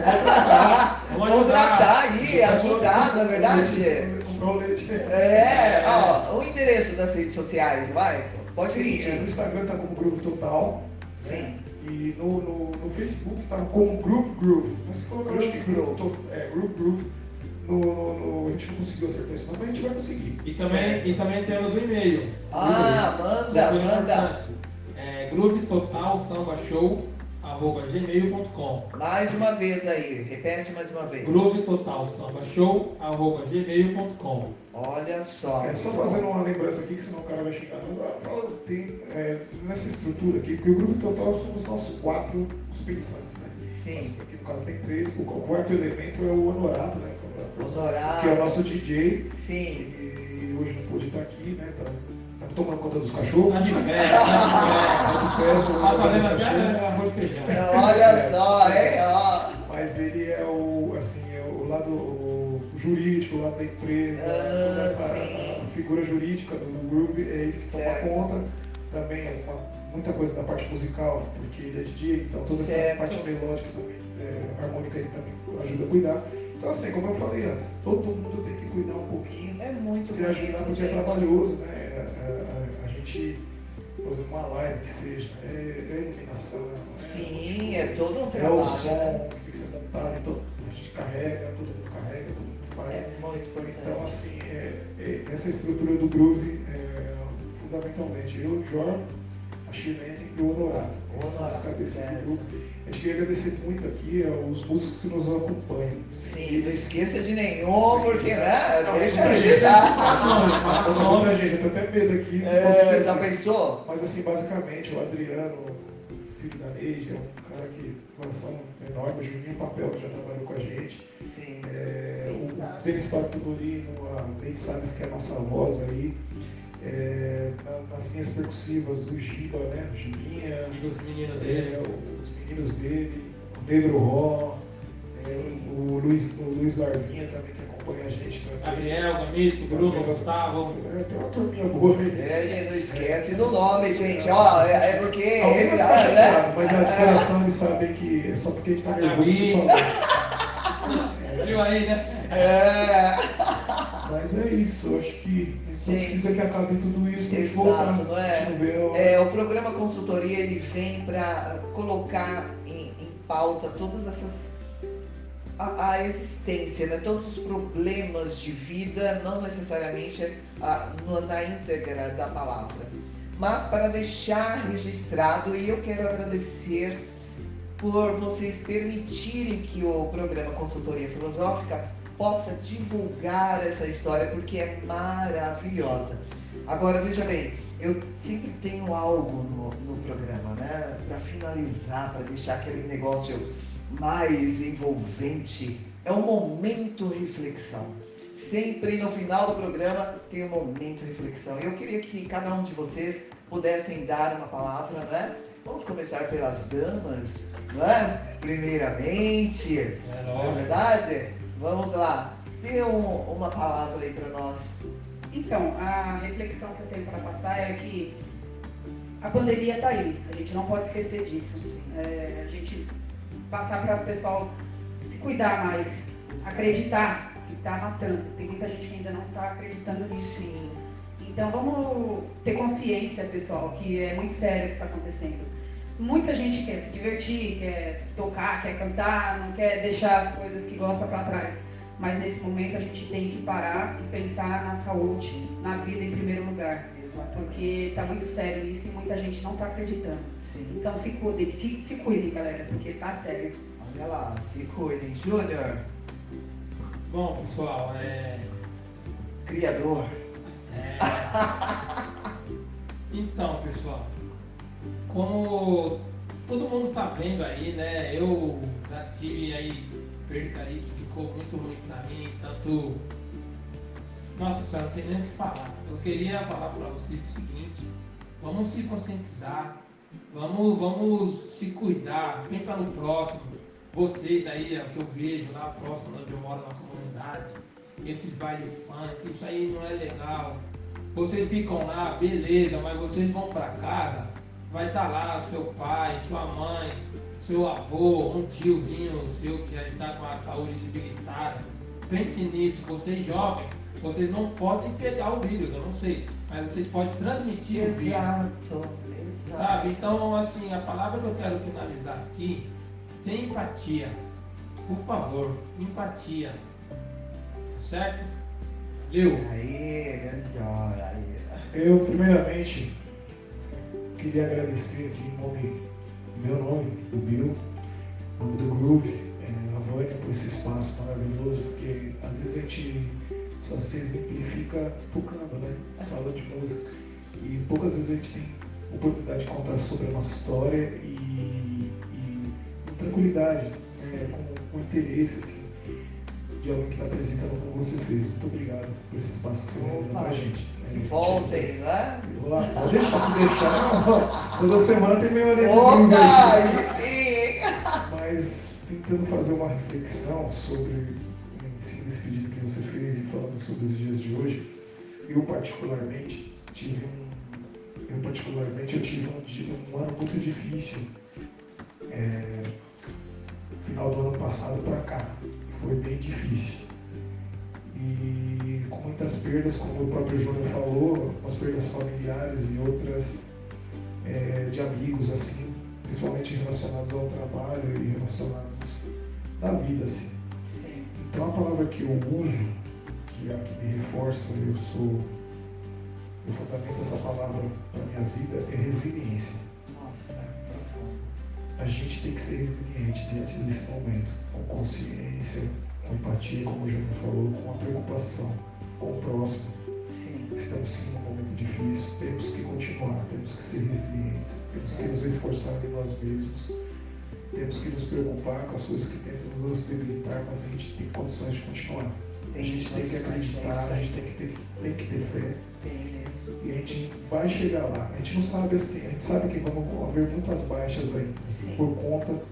Vamos contratar (laughs) aí, ajudar, na é verdade. Comprar o leite. É, ó, o endereço das redes sociais, vai? Pode Sim, é, no. Instagram tá como Groove Total. Sim. E no, no, no Facebook tá como Groove Groove. Mas se colocar Groove Groove. É, Groove Groove. No, no, no- a gente não conseguiu acertar esse nome, mas a gente vai conseguir. E também, e também temos o e-mail. Ah, manda, manda. É, Groove Total Samba Show arroba gmail.com Mais uma vez aí, repete mais uma vez. Groove Total Samba Show arroba gmail.com Olha só. É só fazendo uma lembrança aqui, que senão o cara vai chegar. Mas, ah, fala, tem, é, nessa estrutura aqui, porque o Groove Total somos nossos quatro os pensantes, né? Sim. Aqui no caso tem três. O quarto elemento é o Honorato, né? Que é o nosso DJ. Sim. E hoje não pôde estar aqui, né? Tá, tá tomando conta dos cachorros. Tá de férias, (laughs) tá Tá de de férias. festa, Tá tá fazendo fazendo até arroz feijão. Olha só, hein, ó. Mas ele é o, assim, é o lado o jurídico, o lado da empresa, Ah, toda essa sim. figura jurídica do Groove, é ele que toma Certo. conta. Também é uma- muita coisa da parte musical, porque ele é DJ, então toda Certo. essa parte melódica também, é, harmônica ele também ajuda a cuidar. Então assim, como eu falei antes, todo mundo tem que cuidar um pouquinho, É muito se ajudar porque é trabalhoso, né? A, a- a gente, por exemplo, uma live que seja, é, é iluminação, é- Sim, é todo um é o trabalho. som né? que tem que ser montado, então a gente carrega, todo mundo carrega, todo mundo faz. É muito Então, importante. assim, é, é, essa estrutura do groove, é, fundamentalmente, eu, o a Chilene e o Honorato. O Essas são as Honorato, cabeças do grupo. A gente queria agradecer muito aqui aos músicos que nos acompanham. Sim, não esqueça de nenhum, porque, né? Não, Deixa eu gente, ajudar. muita gente, eu tô até medo aqui. não É, já pensou? Mas assim, basicamente, o Adriano, filho da Neide, é um cara que coração enorme, o Juninho Papel, que já trabalhou com a gente. Sim. É, Denis o. Denis Bartolino, a Neide Salles, que é a nossa voz aí. É, na- nas linhas percussivas, o Giba, né? O Gibinha, os meninos é, dele. os meninos dele, o Negro Ró, é, o, Luiz, o Luiz Larvinha também, que acompanha a gente também. Gabriel, Gamito, Bruno, Gustavo. É, tem uma turminha boa aí. É, não esquece do nome, gente. Ó, é, é porque ah, ficar chateado, né? mas a coração eles sabem que é só porque a gente tá nervoso que fala. (laughs) Viu aí, né? É, Mas é isso, eu acho que só Gente. precisa que acabe tudo isso Exato, voltar. não é? A não é, o programa consultoria ele vem para colocar em, em pauta todas essas a, a existência, né? todos os problemas de vida, não necessariamente ah, no- na íntegra da palavra, mas para deixar registrado e eu quero agradecer por vocês permitirem que o programa Consultoria Filosófica possa divulgar essa história porque é maravilhosa. Agora veja bem, eu sempre tenho algo no, no programa, né? Para finalizar, para deixar aquele negócio mais envolvente. É um momento reflexão. Sempre no final do programa tem um momento reflexão. Eu queria que cada um de vocês pudessem dar uma palavra, né? Vamos começar pelas damas, não é? Primeiramente, É não é lógico. verdade? Vamos lá. Dê um- uma palavra aí para nós. Então, a reflexão que eu tenho para passar é que a pandemia está aí, a gente não pode esquecer disso. É, a gente passar para o pessoal se cuidar mais, acreditar que está matando. Tem muita gente que ainda não está acreditando nisso. Sim. Então vamos ter consciência, pessoal, que é muito sério o que está acontecendo. Muita gente quer se divertir, quer tocar, quer cantar, não quer deixar as coisas que gosta para trás. Mas nesse momento a gente tem que parar e pensar na saúde, na vida em primeiro lugar. Exatamente. Porque está muito sério isso e muita gente não está acreditando. Sim. Então se cuidem, se, se cuidem, galera, porque tá sério. Olha lá, se cuidem. Júnior, Bom, pessoal, é. criador. é... (laughs) Então, pessoal, como todo mundo tá vendo aí, né? Eu já tive aí perca aí que ficou muito ruim pra mim, tanto. Nossa senhora, não sei nem o que falar. Eu queria falar pra vocês o seguinte, vamos se conscientizar, vamos, vamos se cuidar, pensar no próximo. Vocês aí, é o que eu vejo lá próximo onde eu moro na comunidade, esses bailes funk, isso aí não é legal. Vocês ficam lá, beleza, mas vocês vão pra casa, vai estar lá seu pai, sua mãe, seu avô, um tiozinho seu que já está com a saúde debilitada. Pense nisso, vocês jovens, vocês não podem pegar o vírus, eu não sei, mas vocês podem transmitir o vírus. Exato. Exato. Sabe? Então, assim, a palavra que eu quero finalizar aqui, tem empatia. Por favor, empatia. Certo? Valeu? Aí, grande hora. Aí. Eu, primeiramente, queria agradecer aqui em nome, em meu nome, do Bill, em nome do Groove, é, a Vânia, por esse espaço maravilhoso, porque às vezes a gente só se exemplifica tocando, né? Fala de música. E poucas vezes a gente tem oportunidade de contar sobre a nossa história e, e com tranquilidade, né? com, com interesse, assim, de alguém que está apresentando como você fez. Muito obrigado por esse espaço que você está dando Opa. pra gente. né? Voltem, né? Vou lá, pode deixar, se deixar. (laughs) Toda semana tem hora de Opa, aí. aí sim! Mas tentando fazer uma reflexão sobre em cima desse pedido que você fez e falando sobre os dias de hoje, eu particularmente tive um. Eu particularmente eu tive um, dia- um ano muito difícil. É, final do ano passado para cá. Foi bem difícil. E com muitas perdas, como o próprio Júnior falou, umas perdas familiares e outras é, de amigos, assim, principalmente relacionados ao trabalho e relacionados da vida, assim. Sim. Então a palavra que eu uso, que é a que me reforça, eu sou, eu fundamento essa palavra para minha vida, é resiliência. Nossa. A gente tem que ser resiliente diante desse momento, com consciência, com empatia, como o Júnior falou, com a preocupação com o próximo. Sim. Estamos sim num momento difícil, temos que continuar, temos que ser resilientes, temos que nos reforçar em nós mesmos, temos que nos preocupar com as coisas que tentam nos debilitar, mas a gente tem condições de continuar. A gente tem que acreditar, a gente tem que ter, tem que ter fé Tem mesmo. e a gente vai chegar lá. A gente não sabe assim, a gente sabe que vão haver muitas baixas aí Sim. por conta,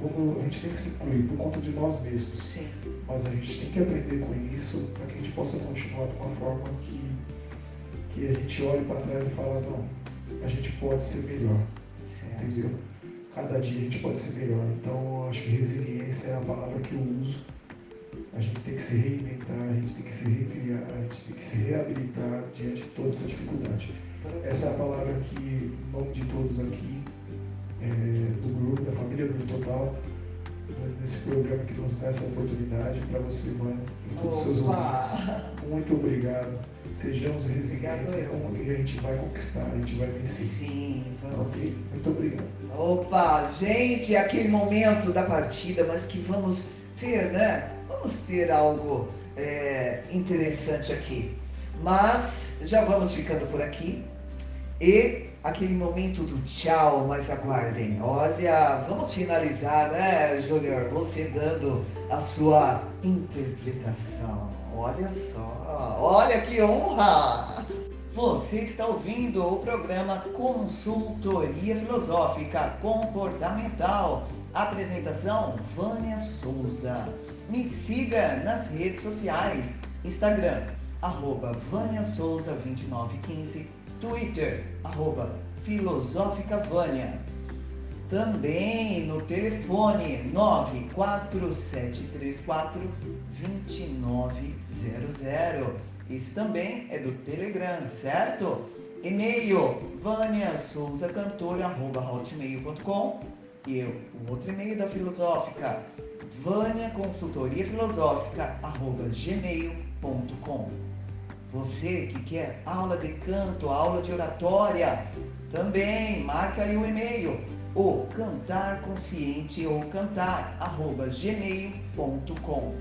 vamos- a gente tem que se incluir por conta de nós mesmos. Sim. Mas a gente tem que aprender com isso para que a gente possa continuar de uma forma que, que a gente olhe para trás e fala, não, a gente pode ser melhor, Certo. entendeu? Cada dia a gente pode ser melhor. Então eu acho que resiliência é a palavra que eu uso. A gente tem que se reinventar, a gente tem que se recriar, a gente tem que se reabilitar diante de toda essa dificuldade. Essa é a palavra que, em nome de todos aqui, é, do grupo, da família Grupo Total, nesse programa que nos dá essa oportunidade para você, mano, e todos os seus ouvintes. Muito obrigado. Sejamos resilientes e a gente vai conquistar, a gente vai vencer. Sim, vamos Ok? Muito obrigado. Opa, gente, aquele momento da partida, mas que vamos ter, né? Vamos ter algo é, interessante aqui. Mas já vamos ficando por aqui. E aquele momento do tchau, mas aguardem. Olha, vamos finalizar, né, Júnior? Você dando a sua interpretação. Olha só, olha que honra! Você está ouvindo o programa Consultoria Filosófica Comportamental. Apresentação Vânia Souza. Me siga nas redes sociais. Instagram, arroba Souza 2915. Twitter, arroba Filosófica Vânia. Também no telefone 94734 2900. Esse também é do Telegram, certo? E-mail vaniasouzacantora.hotmail.com e o outro e-mail da Filosófica, Vânia Consultoria. Você que quer aula de canto, aula de oratória, também marca aí o e-mail, o cantar consciente ou cantar, arroba gmail.com.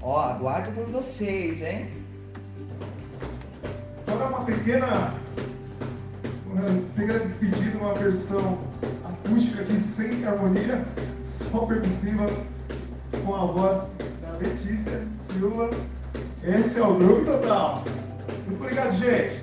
Ó, aguardo por vocês, hein? Agora uma pequena, uma pequena despedida, uma versão acústica aqui sem harmonia, só percussiva, com a voz da Letícia Silva. Esse é o Groove Total. Muito obrigado, gente.